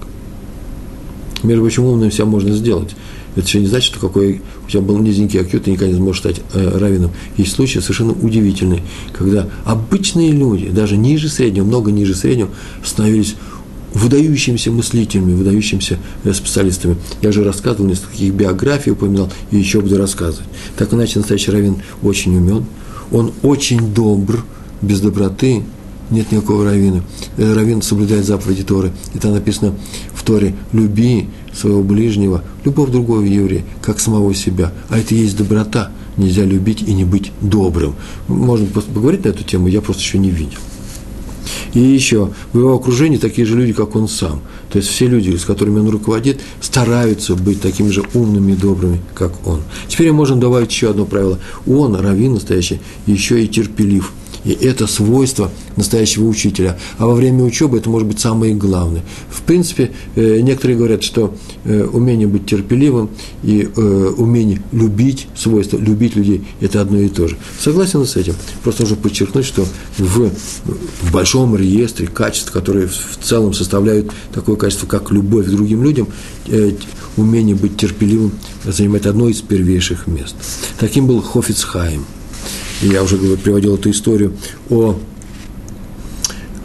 Между прочим, умным себя можно сделать. Это еще не значит, что какой у тебя был низенький IQ, ты никогда не сможешь стать э, раввином. Есть случаи совершенно удивительные, когда обычные люди, даже ниже среднего, много ниже среднего, становились выдающимися мыслителями, выдающимися э, специалистами. Я же рассказывал, несколько таких биографий упоминал, и еще буду рассказывать. Так иначе настоящий раввин очень умен, он очень добр, без доброты нет никакого равина. Э, равин соблюдает заповеди Торы. И там написано в Торе «люби своего ближнего, любого другого еврея, как самого себя». А это и есть доброта. Нельзя любить и не быть добрым. Можно поговорить на эту тему, я просто еще не видел. И еще, в его окружении такие же люди, как он сам. То есть все люди, с которыми он руководит, стараются быть такими же умными и добрыми, как он. Теперь мы можем добавить еще одно правило. Он, раввин настоящий, еще и терпелив – и это свойство настоящего учителя. А во время учебы это может быть самое главное. В принципе, э, некоторые говорят, что э, умение быть терпеливым и э, умение любить свойство, любить людей – это одно и то же. Согласен с этим. Просто нужно подчеркнуть, что в, в большом реестре качеств, которые в целом составляют такое качество, как любовь к другим людям, умение быть терпеливым занимает одно из первейших мест. Таким был Хофицхайм – я уже приводил эту историю о,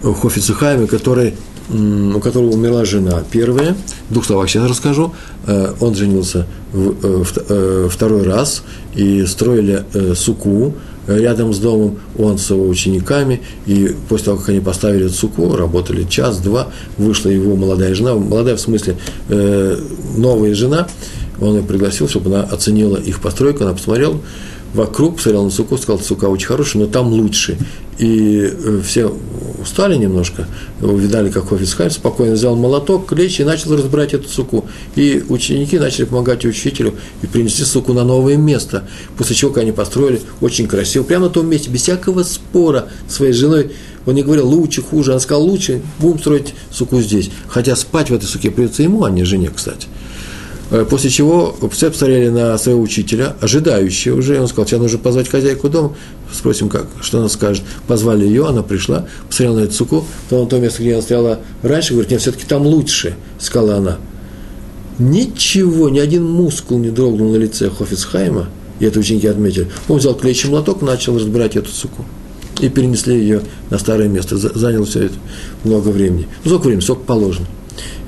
о Хофице Хайме, который, у которого умерла жена первая. В двух словах сейчас расскажу. Э, он женился э, э, второй раз и строили суку рядом с домом, он с его учениками, и после того, как они поставили суку, работали час-два, вышла его молодая жена, молодая в смысле новая жена, он ее пригласил, чтобы она оценила их постройку, она посмотрела, вокруг, посмотрел на суку, сказал, сука очень хорошая, но там лучше. И э, все устали немножко, увидали, как офис Хайм, спокойно взял молоток, клещ и начал разбирать эту суку. И ученики начали помогать учителю и принести суку на новое место. После чего они построили очень красиво, прямо на том месте, без всякого спора своей женой. Он не говорил лучше, хуже, он сказал лучше, будем строить суку здесь. Хотя спать в этой суке придется ему, а не жене, кстати. Э, после чего все посмотрели на своего учителя, ожидающего уже. Он сказал, сейчас нужно позвать хозяйку дома, спросим, как, что она скажет. Позвали ее, она пришла, посмотрела на эту суку, то на то место, где она стояла раньше, говорит, нет, все-таки там лучше, сказала она. Ничего, ни один мускул не дрогнул на лице Хофицхайма, и это ученики отметили. Он взял клеящий молоток, начал разбирать эту суку. И перенесли ее на старое место. Заняло все это много времени. Ну, сколько времени? Сколько положено.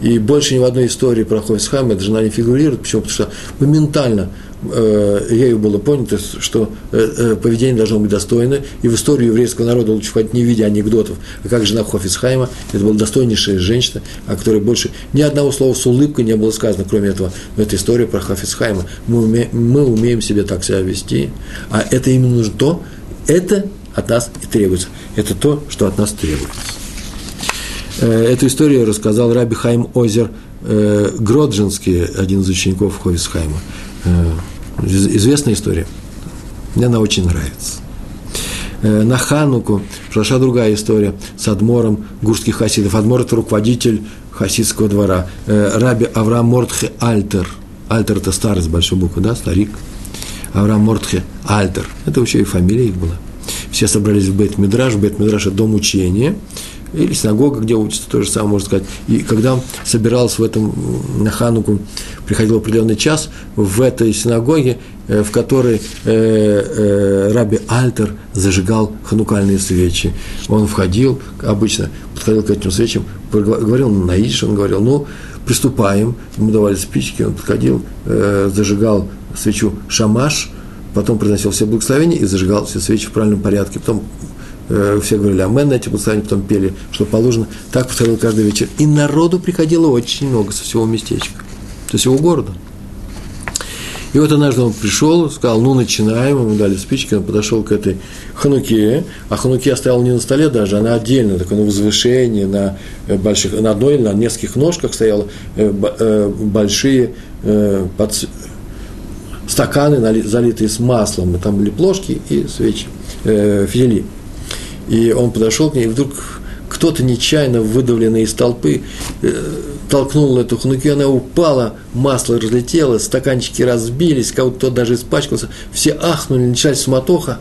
И больше ни в одной истории про Хойсхайм эта жена не фигурирует. Почему? Потому что моментально э, ею было понято, что э, э, поведение должно быть достойно, и в историю еврейского народа лучше входить не в виде анекдотов, а как жена Хофисхайма, это была достойнейшая женщина, о которой больше ни одного слова с улыбкой не было сказано, кроме этого. Но это история про Хофисхайма. Мы, уме, мы умеем себе так себя вести, а это именно то, это от нас и требуется. Это то, что от нас требуется. Э, эту историю рассказал Раби Хайм Озер э, Гроджинский, один из учеников Ховисхайма. Э, известная история. Мне она очень нравится. На Хануку прошла другая история с Адмором гурских хасидов. Адмор – это руководитель хасидского двора. Раби Авраам Мортхе Альтер. Альтер – это старый с большой буквы, да, старик. Авраам Мортхе Альтер. Это вообще и фамилия их была. Все собрались в Бет-Мидраш. Бет-Мидраш – это дом учения – или синагога, где учится, то же самое можно сказать. И когда собирался в этом, на Хануку, приходил определенный час, в этой синагоге, э, в которой э, э, Раби Альтер зажигал ханукальные свечи. Он входил, обычно подходил к этим свечам, говорил на идиш, он говорил, ну, приступаем, ему давали спички, он подходил, зажигал свечу шамаш, потом произносил все благословения и зажигал все свечи в правильном порядке, потом все говорили амен на эти благословения, потом пели, что положено. Так повторил каждый вечер. И народу приходило очень много со всего местечка, со всего города. И вот однажды он пришел, сказал, ну, начинаем, ему дали спички, он подошел к этой хануке, а хануке стояла не на столе даже, она отдельно, такое на возвышении, на, э, больших, на одной или на нескольких ножках стояла э, большие под, стаканы, залитые с маслом, и там были плошки и свечи, фитили. И он подошел к ней, и вдруг кто-то нечаянно выдавленный из толпы э, толкнул эту хнуки, она упала, масло разлетелось, стаканчики разбились, кого-то даже испачкался, все ахнули, началась суматоха.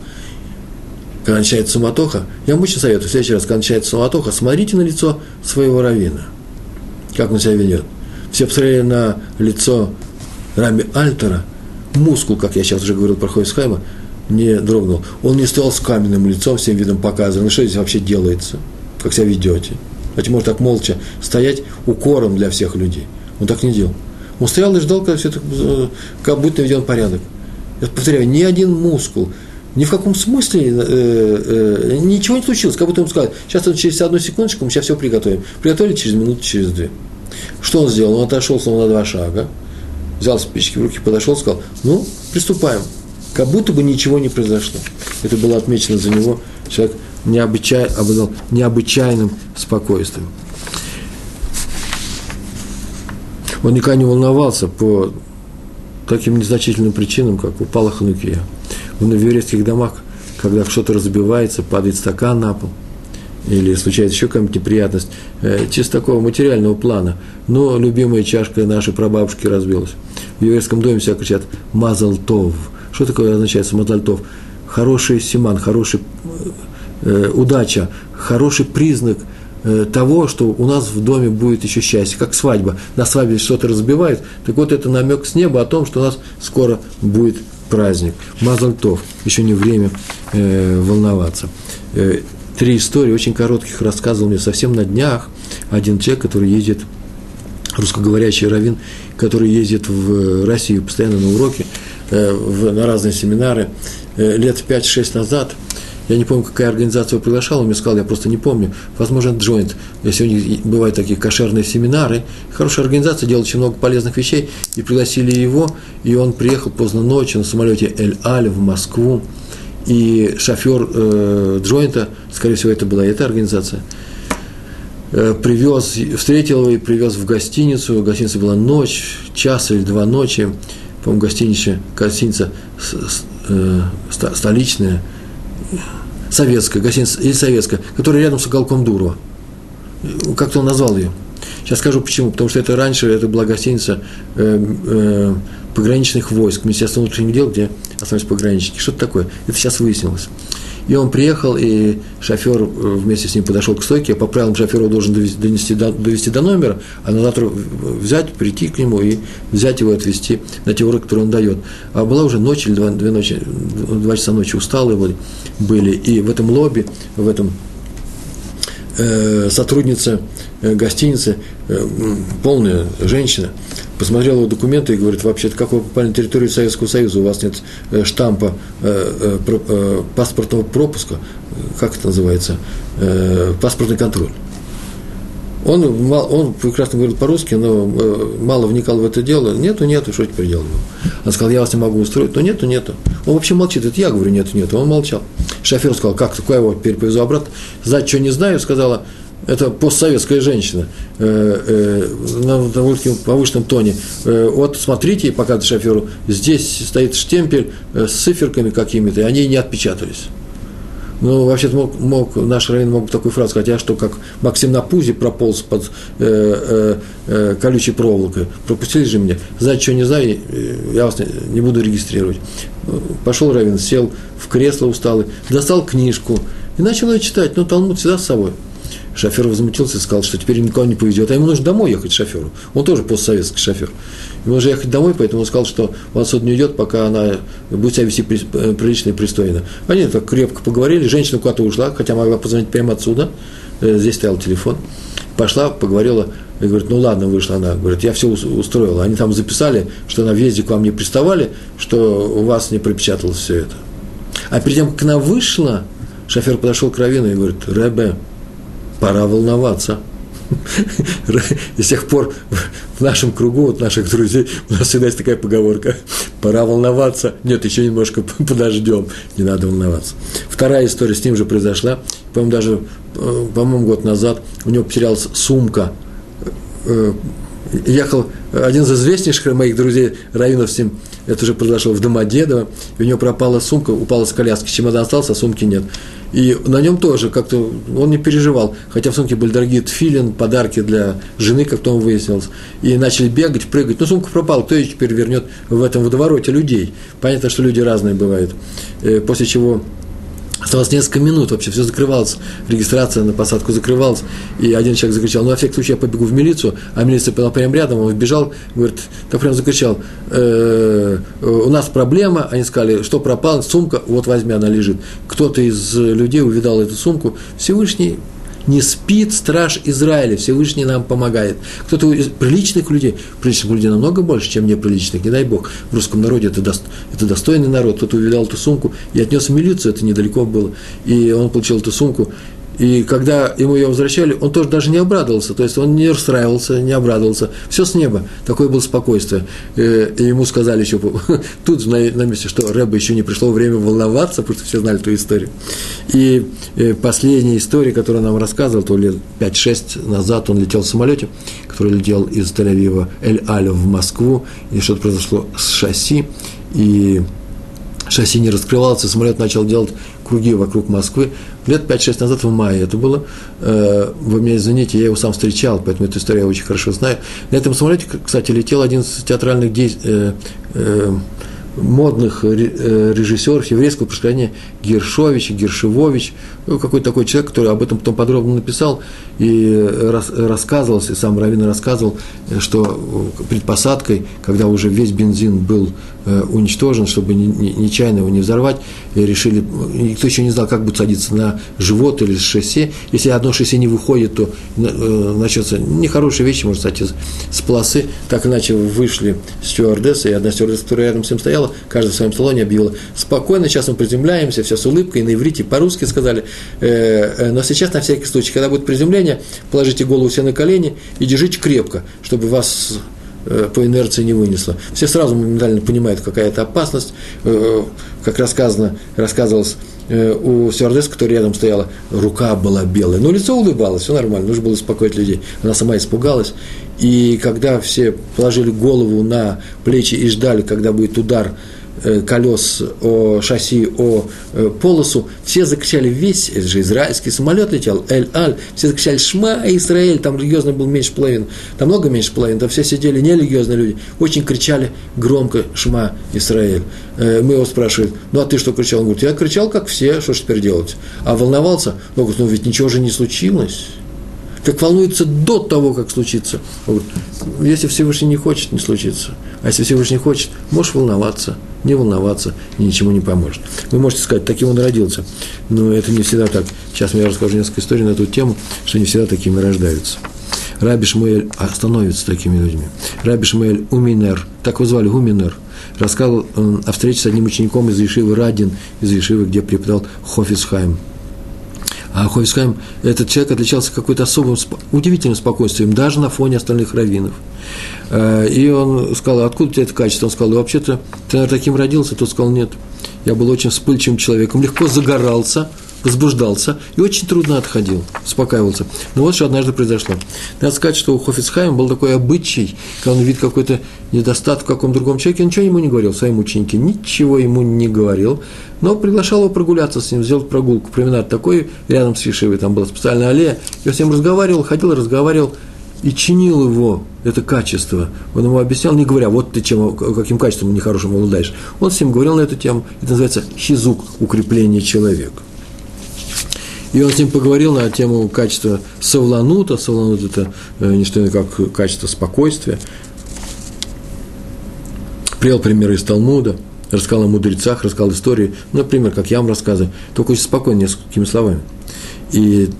Когда начинается суматоха, я вам очень советую, в следующий раз, когда начинается суматоха, смотрите на лицо своего равина, как он себя ведет. Все посмотрели на лицо Раби Альтера, мускул, как я сейчас уже говорил про Хойсхайма, не дрогнул. Он не стоял с каменным лицом, всем видом показывая, ну что здесь вообще делается, как себя ведете. Знаете, может так молча стоять укором для всех людей. Он так не делал. Он стоял и ждал, когда все это, э, как будто наведен порядок. Я повторяю, ни один мускул Ни в каком смысле э, э, ничего не случилось. Как будто ему сказали, сейчас через одну секундочку мы сейчас все приготовим. Приготовили через минуту, через две. Что он сделал? Он отошел снова на два шага, взял спички в руки, подошел, сказал, ну, приступаем. Как будто бы ничего не произошло. Это было отмечено за него. Человек необычай, обладал необычайным спокойствием. Он никогда не волновался по таким незначительным причинам, как упала ханукия. В еврейских домах, когда что-то разбивается, падает стакан на пол, или случается еще какая-нибудь неприятность, э, чисто такого материального плана, но любимая чашка нашей прабабушки разбилась. В еврейском доме все кричат «мазалтов». Что такое означает «мазалтов»? Хороший симан, хороший э, удача, хороший признак – Э, того, что у нас в доме будет еще счастье, как свадьба. На свадьбе что-то разбивает, так вот это намек с неба о том, что у нас скоро будет праздник. Мазальтов, еще не время э, волноваться. Э, три истории, очень коротких, рассказывал мне совсем на днях один человек, который ездит, русскоговорящий раввин, который ездит в Россию постоянно на уроки, э, в, на разные семинары. Э, лет 5-6 назад – я не помню, какая организация его приглашала, он мне сказал, я просто не помню. Возможно, Joint. Если у них бывают такие кошерные семинары. Хорошая организация, делает очень много полезных вещей. И пригласили его, и он приехал поздно ночью на самолете Эль-Аль в Москву. И шофер э, Джойнта, скорее всего, это была эта организация, э, привез, встретил его и привез в гостиницу. В гостинице была ночь, час или два ночи. По-моему, гостиница, гостиница э, столичная, советская, гостиница или советская, которая рядом с уголком Дурова. Как-то он назвал ее. Сейчас скажу почему. Потому что это раньше это была гостиница э, э, пограничных войск, Министерства внутренних дел, где остались пограничники. Что-то такое. Это сейчас выяснилось. И он приехал, и шофер э, вместе с ним подошел к стойке. По правилам шофер должен довести, донести, довести до номера, а на завтра взять, прийти к нему и взять его, отвезти на те уроки, которые он дает. А была уже ночь или два, две ночи, два часа ночи усталые были. И в этом лобби, в этом сотрудница э, гостиницы, э, полная женщина, посмотрел его документы и говорит, вообще-то, как вы попали на территорию Советского Союза, у вас нет э, штампа э, э, паспортного пропуска, как это называется, паспортный контроль. Он, он прекрасно говорил по-русски, но мало вникал в это дело. Нету, нету, что теперь делать? Он сказал, я вас не могу устроить. Но нету, нету. Он вообще молчит. Это я говорю, нету, нету. Он молчал. Шофер сказал, как, такое его теперь повезу обратно. Знать, что не знаю, сказала, это постсоветская женщина э, э, на довольно повышенном тоне. Э, вот смотрите, показывает шоферу, здесь стоит штемпель э, с циферками какими-то, и они не отпечатались. Ну, вообще-то мог, мог, наш район мог такую фразу сказать, я что, как Максим на пузе прополз под э, э, э, колючей проволокой, пропустили же меня, знать, что не знаю, э, я вас не, не буду регистрировать. Пошел Равин, сел в кресло усталый, достал книжку и начал ее читать, ну, Талмуд всегда с собой – Шофер возмутился и сказал, что теперь никого не повезет, а ему нужно домой ехать шоферу. Он тоже постсоветский шофер. Ему нужно ехать домой, поэтому он сказал, что он отсюда не уйдет, пока она будет себя вести э, прилично и пристойно. Они так крепко поговорили, женщина куда-то ушла, хотя могла позвонить прямо отсюда, э, здесь стоял телефон. Пошла, поговорила, и говорит, ну ладно, вышла она. Говорит, я все устроила. Они там записали, что на въезде к вам не приставали, что у вас не пропечаталось все это. А перед тем, как она вышла, шофер подошел к Равину и говорит, Ребе, пора волноваться. И с тех пор в нашем кругу, вот наших друзей, у нас всегда есть такая поговорка. Пора волноваться. Нет, еще немножко подождем. Не надо волноваться. Вторая история с ним же произошла. По-моему, даже, э, по-моему, год назад у него потерялась сумка. Ехал один из известнейших моих друзей, Равинов с ним, это уже произошло в Домодедово, и у него пропала сумка, упала с коляски, чемодан остался, а сумки нет. И на нем тоже как-то он не переживал, хотя в сумке были дорогие тфилин, подарки для жены, как потом выяснилось. И начали бегать, прыгать. Но сумка пропала, кто ее теперь вернет в этом водовороте людей? Понятно, что люди разные бывают. Э, после чего Осталось несколько минут вообще, все закрывалось, регистрация на посадку закрывалась, и один человек закричал, ну, во всяком случае, я побегу в милицию, а милиция была прямо рядом, он вбежал, говорит, так прям закричал, э, у нас проблема, они сказали, что пропала, сумка, вот возьми, она лежит. Кто-то из людей увидал эту сумку, Всевышний Не спит страж Израиля, Всевышний нам помогает. Кто-то из приличных людей, приличных людей намного больше, чем неприличных, не дай бог. В русском народе это, до, это достойный народ. Кто-то увидал эту сумку и отнес в милицию, это недалеко было. И он получил эту сумку, и когда ему ее возвращали, он тоже даже не обрадовался, то есть он не расстраивался, не обрадовался. Все с неба, такое было спокойствие. Э, и ему сказали еще тут же на, месте, что Рэба еще не пришло время волноваться, потому что все знали эту историю. И э, последняя история, которую нам рассказывал, то лет 5-6 назад он летел в самолете, который летел из Тель-Авива Эль-Аля в Москву, и что-то произошло с шасси, и шасси не раскрывался, самолет начал делать круги вокруг Москвы. Лет 5-6 назад в мае это было. Э, вы меня извините, я его сам встречал, поэтому эту историю я очень хорошо знаю. На этом самолете, кстати, летел один из театральных действий э, модных э, режиссеров еврейского происхождения Гершович, Гершевович, ну, какой-то такой человек, который об этом потом подробно написал и рас, рассказывал, и сам Равин рассказывал, что перед посадкой, когда уже весь бензин был э, уничтожен, чтобы нечаянно его не взорвать, решили, никто еще не знал, как будет садиться на живот или шоссе. Если одно шоссе не выходит, то э, начнется нехорошие вещи, может стать с полосы. Так иначе вышли стюардессы, и одна стюардесса, которая рядом с ним стояла, каждый в своем салоне объявила, спокойно, сейчас мы приземляемся, все с улыбкой, на иврите, по-русски сказали, э, э, но сейчас, на всякий случай, когда будет приземление, положите голову себе на колени и держите крепко, чтобы вас э, по инерции не вынесло. Все сразу моментально понимают, какая это опасность. Как рассказано, рассказывалось у стюардессы, которая рядом стояла, рука была белая, но лицо улыбалось, все нормально, нужно было успокоить людей. Она сама испугалась, и когда все положили голову на плечи и ждали, когда будет удар Э, колес о шасси, о э, полосу, все закричали весь, это же израильский самолет летел, Эль-Аль, все закричали Шма Израиль, там религиозно был меньше половины, там много меньше половины, там все сидели нерелигиозные люди, очень кричали громко Шма Израиль. Э, мы его спрашиваем, ну а ты что кричал? Он говорит, я кричал, как все, что ж теперь делать? А волновался? Он говорит, ну ведь ничего же не случилось как волнуется до того, как случится. Вот. Если Всевышний не хочет, не случится. А если Всевышний хочет, можешь волноваться, не волноваться, и ничему не поможет. Вы можете сказать, таким он родился. Но это не всегда так. Сейчас я расскажу несколько историй на эту тему, что не всегда такими рождаются. Раби Шмуэль становится такими людьми. Раби Шмуэль Уминер, так его звали, Уминер, рассказал о встрече с одним учеником из Ешивы Радин, из Ешивы, где преподал Хофисхайм – а Хойскайм, этот человек отличался какой-то особым, удивительным спокойствием, даже на фоне остальных раввинов. Э, и он сказал, откуда у тебя это качество? Он сказал, вообще-то ты, наверное, таким родился? Тот сказал, нет. Я был очень вспыльчивым человеком, легко загорался, возбуждался и очень трудно отходил, успокаивался. Но вот что однажды произошло. Надо сказать, что у Хофицхайма был такой обычай, когда он видит какой-то недостаток в каком-то другом человеке, он ничего ему не говорил, своим ученике ничего ему не говорил, но приглашал его прогуляться с ним, сделать прогулку. Променад такой, рядом с Ешивой, там была специальная аллея. Я с ним разговаривал, ходил, разговаривал, и чинил его, это качество. Он ему объяснял, не говоря, вот ты чем, каким качеством нехорошим обладаешь. Он с ним говорил на эту тему. Это называется хизук, укрепление человека. И он с ним поговорил на тему качества совланута. Совланут – это э, не что иное, как качество спокойствия. Привел примеры из Талмуда, рассказал о мудрецах, рассказал истории, например, как я вам рассказываю, только очень спокойно, несколькими словами. И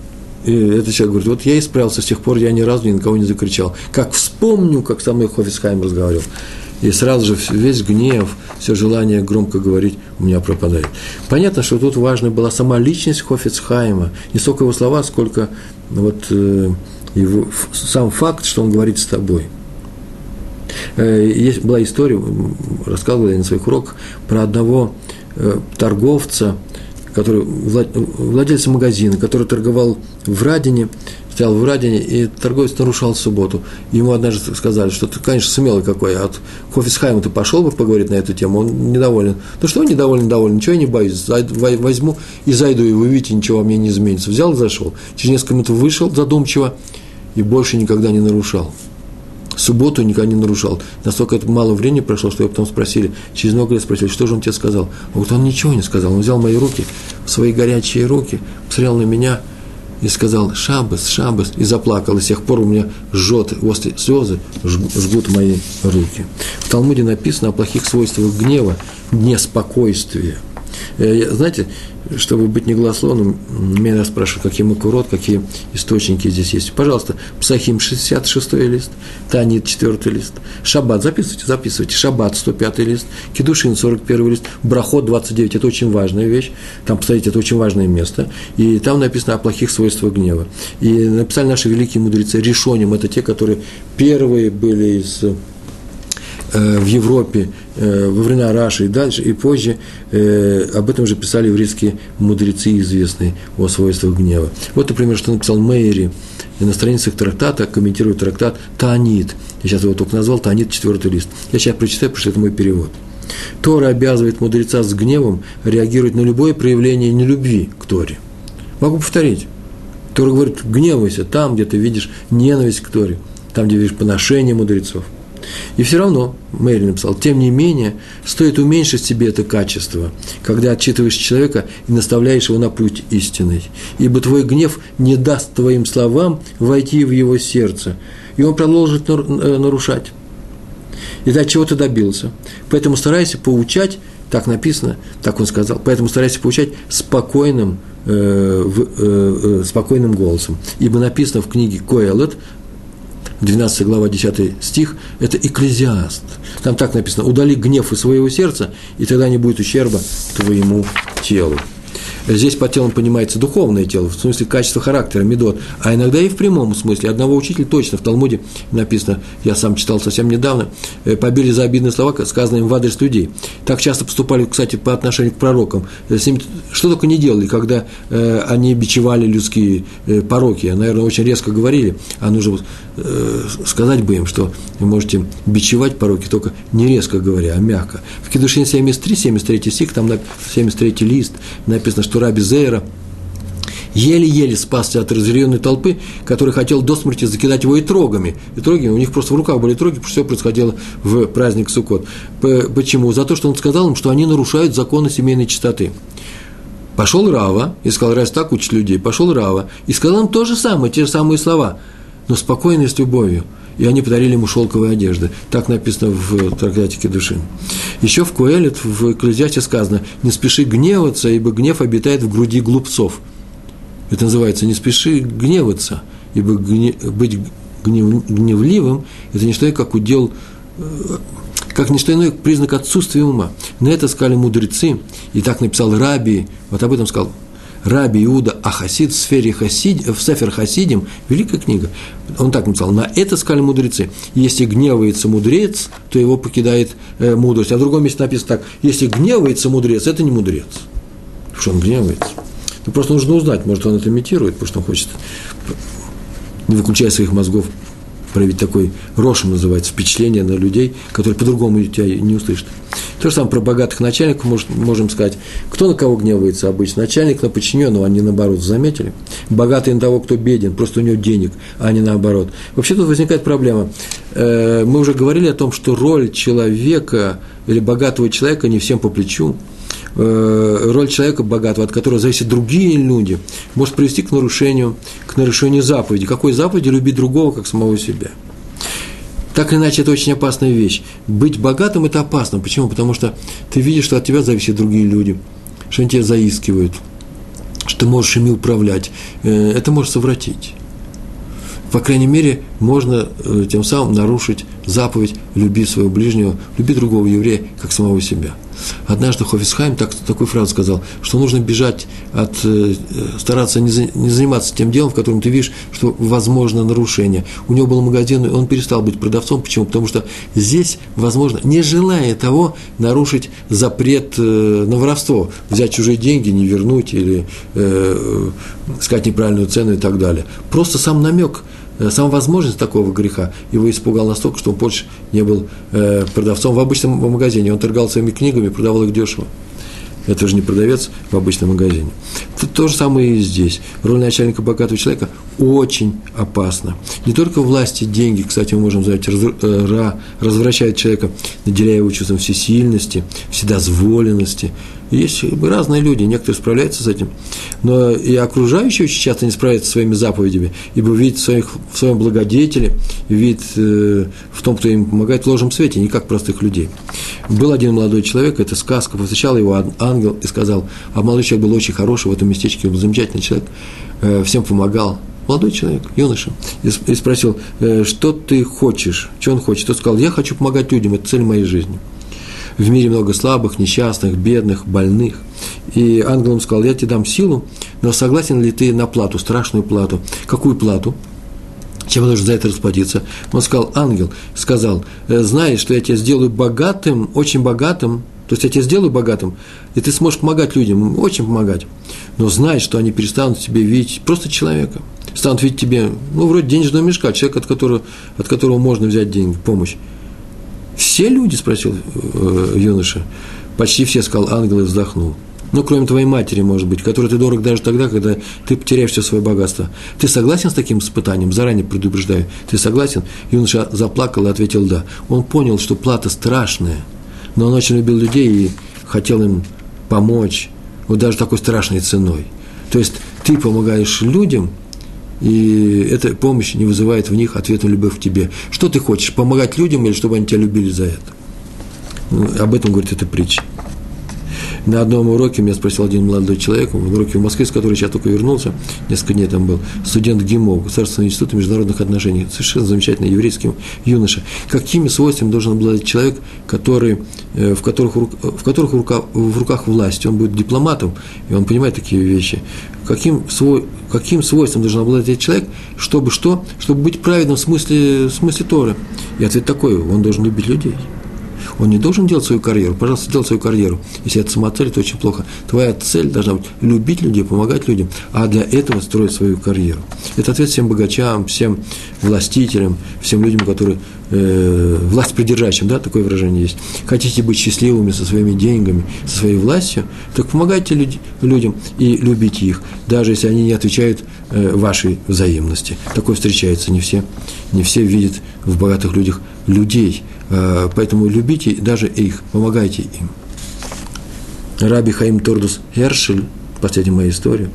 и этот человек говорит, вот я исправился, с тех пор я ни разу ни на кого не закричал. Как вспомню, как со мной Хофисхайм разговаривал. И сразу же весь гнев, все желание громко говорить у меня пропадает. Понятно, что тут важна была сама личность Хофицхайма. Не столько его слова, сколько вот, э, его, сам факт, что он говорит с тобой. Э, есть, была история, рассказывал я на своих уроках, про одного э, торговца, который, владельца магазина, который торговал в Радине, стоял в Радине, и торговец нарушал субботу. Ему однажды сказали, что ты, конечно, смелый какой, а от Хофисхайма ты пошел бы поговорить на эту тему, он недоволен. Ну что недоволен, доволен, ничего я не боюсь, возьму и зайду, и вы видите, ничего во мне не изменится. Взял зашел. Через несколько минут вышел задумчиво и больше никогда не нарушал. Субботу никогда не нарушал. Настолько это мало времени прошло, что его потом спросили, через много лет спросили, что же он тебе сказал. Он говорит, он ничего не сказал. Он взял мои руки, свои горячие руки, посмотрел на меня – и сказал «Шабас, Шабас» и заплакал. И с тех пор у меня жжет, после слезы жгут мои руки. В Талмуде написано о плохих свойствах гнева, неспокойствия. Э, знаете, чтобы быть негласловным, меня спрашивают, какие макурот, какие источники здесь есть. Пожалуйста, Псахим 66 лист, Танит 4 лист, Шаббат, записывайте, записывайте, Шаббат 105 лист, Кедушин 41 лист, Брахот 29, это очень важная вещь, там, посмотрите, это очень важное место, и там написано о плохих свойствах гнева. И написали наши великие мудрецы, решением, это те, которые первые были из Э, в Европе во времена Раши и дальше, и позже э, об этом же писали еврейские мудрецы известные о свойствах гнева. Вот, например, что написал Мейри на страницах трактата, комментирует трактат Таанит. Я сейчас его только назвал, Таанит, четвертый лист. Я сейчас прочитаю, потому что это мой перевод. Тора обязывает мудреца с гневом реагировать на любое проявление нелюбви к Торе. Могу повторить. Тора говорит, гневайся там, где ты видишь ненависть к Торе, там, где видишь поношение мудрецов – и все равно, Мэри написал, тем не менее, стоит уменьшить себе это качество, когда отчитываешь человека и наставляешь его на путь истинный. Ибо твой гнев не даст твоим словам войти в его сердце, и он продолжит э, нарушать. И до чего ты добился. Поэтому старайся поучать, так написано, так он сказал, поэтому старайся поучать спокойным, э, в, э, э, спокойным голосом. Ибо написано в книге Коэлет, 12 глава, 10 стих, это экклезиаст. Там так написано, удали гнев из своего сердца, и тогда не будет ущерба твоему телу. Здесь под телом понимается духовное тело, в смысле качество характера, медот, а иногда и в прямом смысле. Одного учителя точно в Талмуде написано, я сам читал совсем недавно, э, побили за обидные слова, сказанные им в адрес людей. Так часто поступали, кстати, по отношению к пророкам. Э, с ними что только не делали, когда э, они бичевали людские пороки, наверное, очень резко говорили, а нужно сказать бы им, что вы можете бичевать пороки, только не резко говоря, а мягко. В Кедушин 73, 73 стих, там 73 лист, написано, что Раби Зейра еле-еле спасся от разъяренной толпы, которая хотел до смерти закидать его и трогами. И троги, у них просто в руках были троги, потому что все происходило в праздник Суккот. Почему? За то, что он сказал им, что они нарушают законы семейной чистоты. Пошел Рава и сказал, раз так учат людей, пошел Рава и сказал им то же самое, те же самые слова, но спокойно и с любовью – и они подарили ему шелковые одежды. Так написано в трактатике души. Еще в Куэлет, в Экклезиасте сказано, не спеши гневаться, ибо гнев обитает в груди глупцов. Это называется «не спеши гневаться», ибо гнев, быть гнев, гневливым – это не что как удел, э, как не что иное признак отсутствия ума. На это сказали мудрецы, и так написал Раби, вот об этом сказал Раби Иуда Ахасид в, сфере Хасид, в Сефер Хасидим, великая книга, он так написал, на это сказали мудрецы, если гневается мудрец, то его покидает э, мудрость. А в другом месте написано так, если гневается мудрец, это не мудрец. Что он гневается? Ну, просто нужно узнать, может, он это имитирует, потому что он хочет, не выключая своих мозгов, проявить такой рошем называется, впечатление на людей, которые по-другому тебя не услышат. То же самое про богатых начальников может, можем сказать. Кто на кого гневается обычно? Начальник на подчиненного, они наоборот, заметили? Богатый на того, кто беден, просто у него денег, а не наоборот. Вообще тут возникает проблема. Э, мы уже говорили о том, что роль человека или богатого человека не всем по плечу роль человека богатого, от которого зависят другие люди, может привести к нарушению, к нарушению заповеди. Какой заповеди? Любить другого, как самого себя – так или иначе, это очень опасная вещь. Быть богатым – это опасно. Почему? Потому что ты видишь, что от тебя зависят другие люди, что они тебя заискивают, что ты можешь ими управлять. Э, это может совратить. По крайней мере, можно э, тем самым нарушить заповедь «люби своего ближнего, люби другого еврея, как самого себя». Однажды Хофисхайм так, такую фразу сказал, что нужно бежать от, э, стараться не, за, не заниматься тем делом, в котором ты видишь, что возможно нарушение. У него был магазин, и он перестал быть продавцом. Почему? Потому что здесь, возможно, не желая того, нарушить запрет э, на воровство, взять чужие деньги, не вернуть или э, сказать неправильную цену и так далее. Просто сам намек – Э, сама возможность такого греха его испугал настолько, что он больше не был э, продавцом в обычном магазине. Он торгал своими книгами, продавал их дешево. Это же не продавец в обычном магазине. То, то же самое и здесь. Роль начальника богатого человека очень опасна. Не только власти, деньги, кстати, мы можем сказать, раз, э, развращает человека, наделяя его чувством всесильности, вседозволенности, есть разные люди, некоторые справляются с этим, но и окружающие очень часто не справляются со своими заповедями, ибо видят в, своих, в своем благодетеле, вид э, в том, кто им помогает в ложном свете, не как простых людей. Был один молодой человек, это сказка, повстречал его ангел, и сказал, а молодой человек был очень хороший в этом местечке, был замечательный человек, э, всем помогал, молодой человек, юноша, и спросил, «Э, что ты хочешь, что он хочет. Тот сказал, я хочу помогать людям, это цель моей жизни. В мире много слабых, несчастных, бедных, больных. И ангел ему сказал, я тебе дам силу, но согласен ли ты на плату, страшную плату? Какую плату? Чем нужно за это расплатиться? Он сказал, ангел сказал, «Э, знаешь, что я тебя сделаю богатым, очень богатым, то есть я тебя сделаю богатым, и ты сможешь помогать людям, очень помогать. Но знай, что они перестанут тебе видеть просто человека – станут видеть тебе, ну, вроде денежного мешка, человек, от которого, от которого можно взять деньги, помощь. Все люди, спросил э, юноша. Почти все, сказал ангел и вздохнул. Ну, кроме твоей матери, может быть, которой ты дорог даже тогда, когда ты потеряешь все свое богатство. Ты согласен с таким испытанием? Заранее предупреждаю. Ты согласен? Юноша заплакал и ответил «да». Он понял, что плата страшная, но он очень любил людей и хотел им помочь, вот даже такой страшной ценой. То есть ты помогаешь людям – и эта помощь не вызывает в них ответную любовь к тебе. Что ты хочешь, помогать людям или чтобы они тебя любили за это? Ну, об этом говорит эта притча. На одном уроке меня спросил один молодой человек, в уроке в Москве, с которой я только вернулся, несколько дней там был, студент ГИМО, Государственного института международных отношений, совершенно замечательный еврейский юноша. Какими свойствами должен обладать человек, который, э, в которых, в которых в, руках, в руках власть? Он будет дипломатом, и он понимает такие вещи. Каким, свой, каким свойством должен обладать этот человек, чтобы что? Чтобы быть праведным в смысле, в смысле Торы. И ответ такой, он должен любить людей. Он не должен делать свою карьеру. Пожалуйста, делай свою карьеру. Если это самоцель, то очень плохо. Твоя цель должна быть любить людей, помогать людям, а для этого строить свою карьеру. Это ответ всем богачам, всем властителям, всем людям, которые э, власть придержащим, да, такое выражение есть. Хотите быть счастливыми со своими деньгами, со своей властью, так помогайте люд, людям и любите их, даже если они не отвечают э, вашей взаимности. Такое встречается, не все, не все видят в богатых людях людей, поэтому любите даже их, помогайте им. Раби Хаим Тордус Гершель, последняя моя история,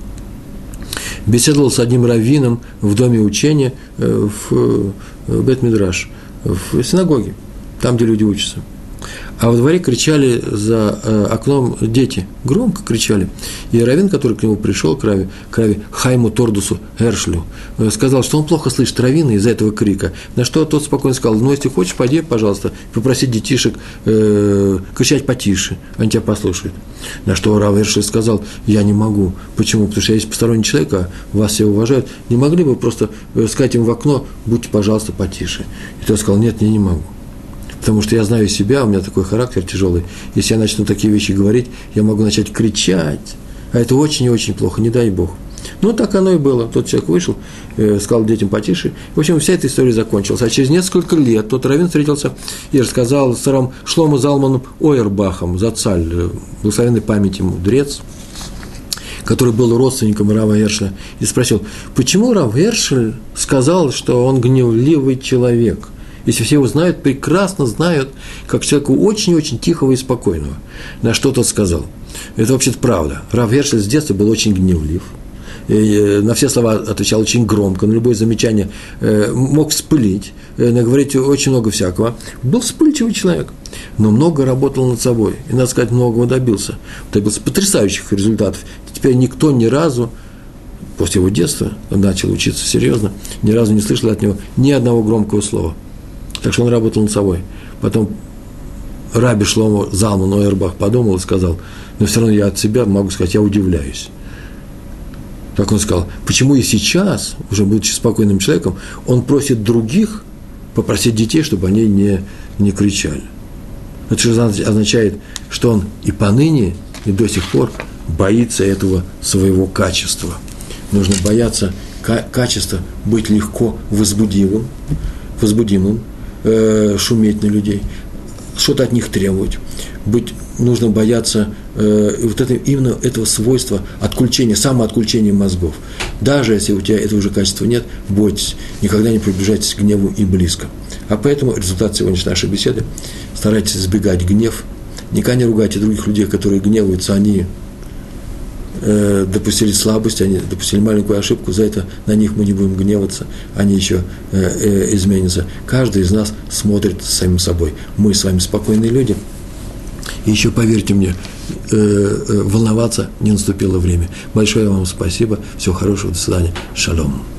беседовал с одним раввином в доме учения э, в Бет-Мидраш, в синагоге, там, где люди учатся – а во дворе кричали за э, окном дети, громко кричали. И Равин, который к нему пришел, к Раве, к Раве Хайму Тордусу Эршлю, э, сказал, что он плохо слышит Равина из-за этого крика. На что тот спокойно сказал, ну, если хочешь, пойди, пожалуйста, попроси детишек э, кричать потише, они тебя послушают. На что Рав Эршель сказал, я не могу. Почему? Потому что я есть посторонний человек, а вас все уважают. Не могли бы просто э, сказать им в окно, будьте, пожалуйста, потише. И тот сказал, нет, я не могу потому что я знаю себя, у меня такой характер тяжелый. Если я начну такие вещи говорить, я могу начать кричать, а это очень и очень плохо, не дай Бог. Ну, так оно и было. Тот человек вышел, э, сказал детям потише. В общем, вся эта история закончилась. А через несколько лет тот Равин встретился и рассказал сарам Шлому Залману Ойербахом, Зацаль, э, благословенной памяти мудрец, который был родственником Рава Эршеля, и спросил, почему Рав Эршель сказал, что он гневливый человек – если все его знают, прекрасно знают, как человеку очень-очень тихого и спокойного. На что тот сказал. Это вообще-то правда. Рав Гершель с детства был очень гневлив. И э, на все слова отвечал очень громко, на любое замечание э, мог вспылить, э, наговорить очень много всякого. Был вспыльчивый человек, но много работал над собой. И, надо сказать, многого добился. Добился потрясающих результатов. Теперь никто ни разу после его детства, начал учиться серьезно, ни разу не слышал от него ни одного громкого слова – так что он работал над собой. Потом Раби Шломо Залман Ойербах подумал и сказал, но все равно я от себя могу сказать, я удивляюсь. Так он сказал, почему и сейчас, уже будучи спокойным человеком, он просит других попросить детей, чтобы они не, не кричали. Это что означает, что он и поныне, и до сих пор боится этого своего качества. Нужно бояться качества быть легко возбудимым, возбудимым, э, шуметь на людей, что-то от них требовать, быть нужно бояться э, вот это, именно этого свойства отключения, самоотключения мозгов. Даже если у тебя этого уже качества нет, бойтесь, никогда не приближайтесь к гневу и близко. А поэтому результат сегодняшней нашей беседы – старайтесь избегать гнев, никогда не ругайте других людей, которые гневаются, они Э, допустили слабость, они допустили маленькую ошибку, за это на них мы не будем гневаться, они еще э, э, изменятся. Каждый из нас смотрит самим собой. Мы с вами спокойные люди, И еще, поверьте мне, э, э, волноваться не наступило время. Большое вам спасибо. Всего хорошего. До свидания. Шалом.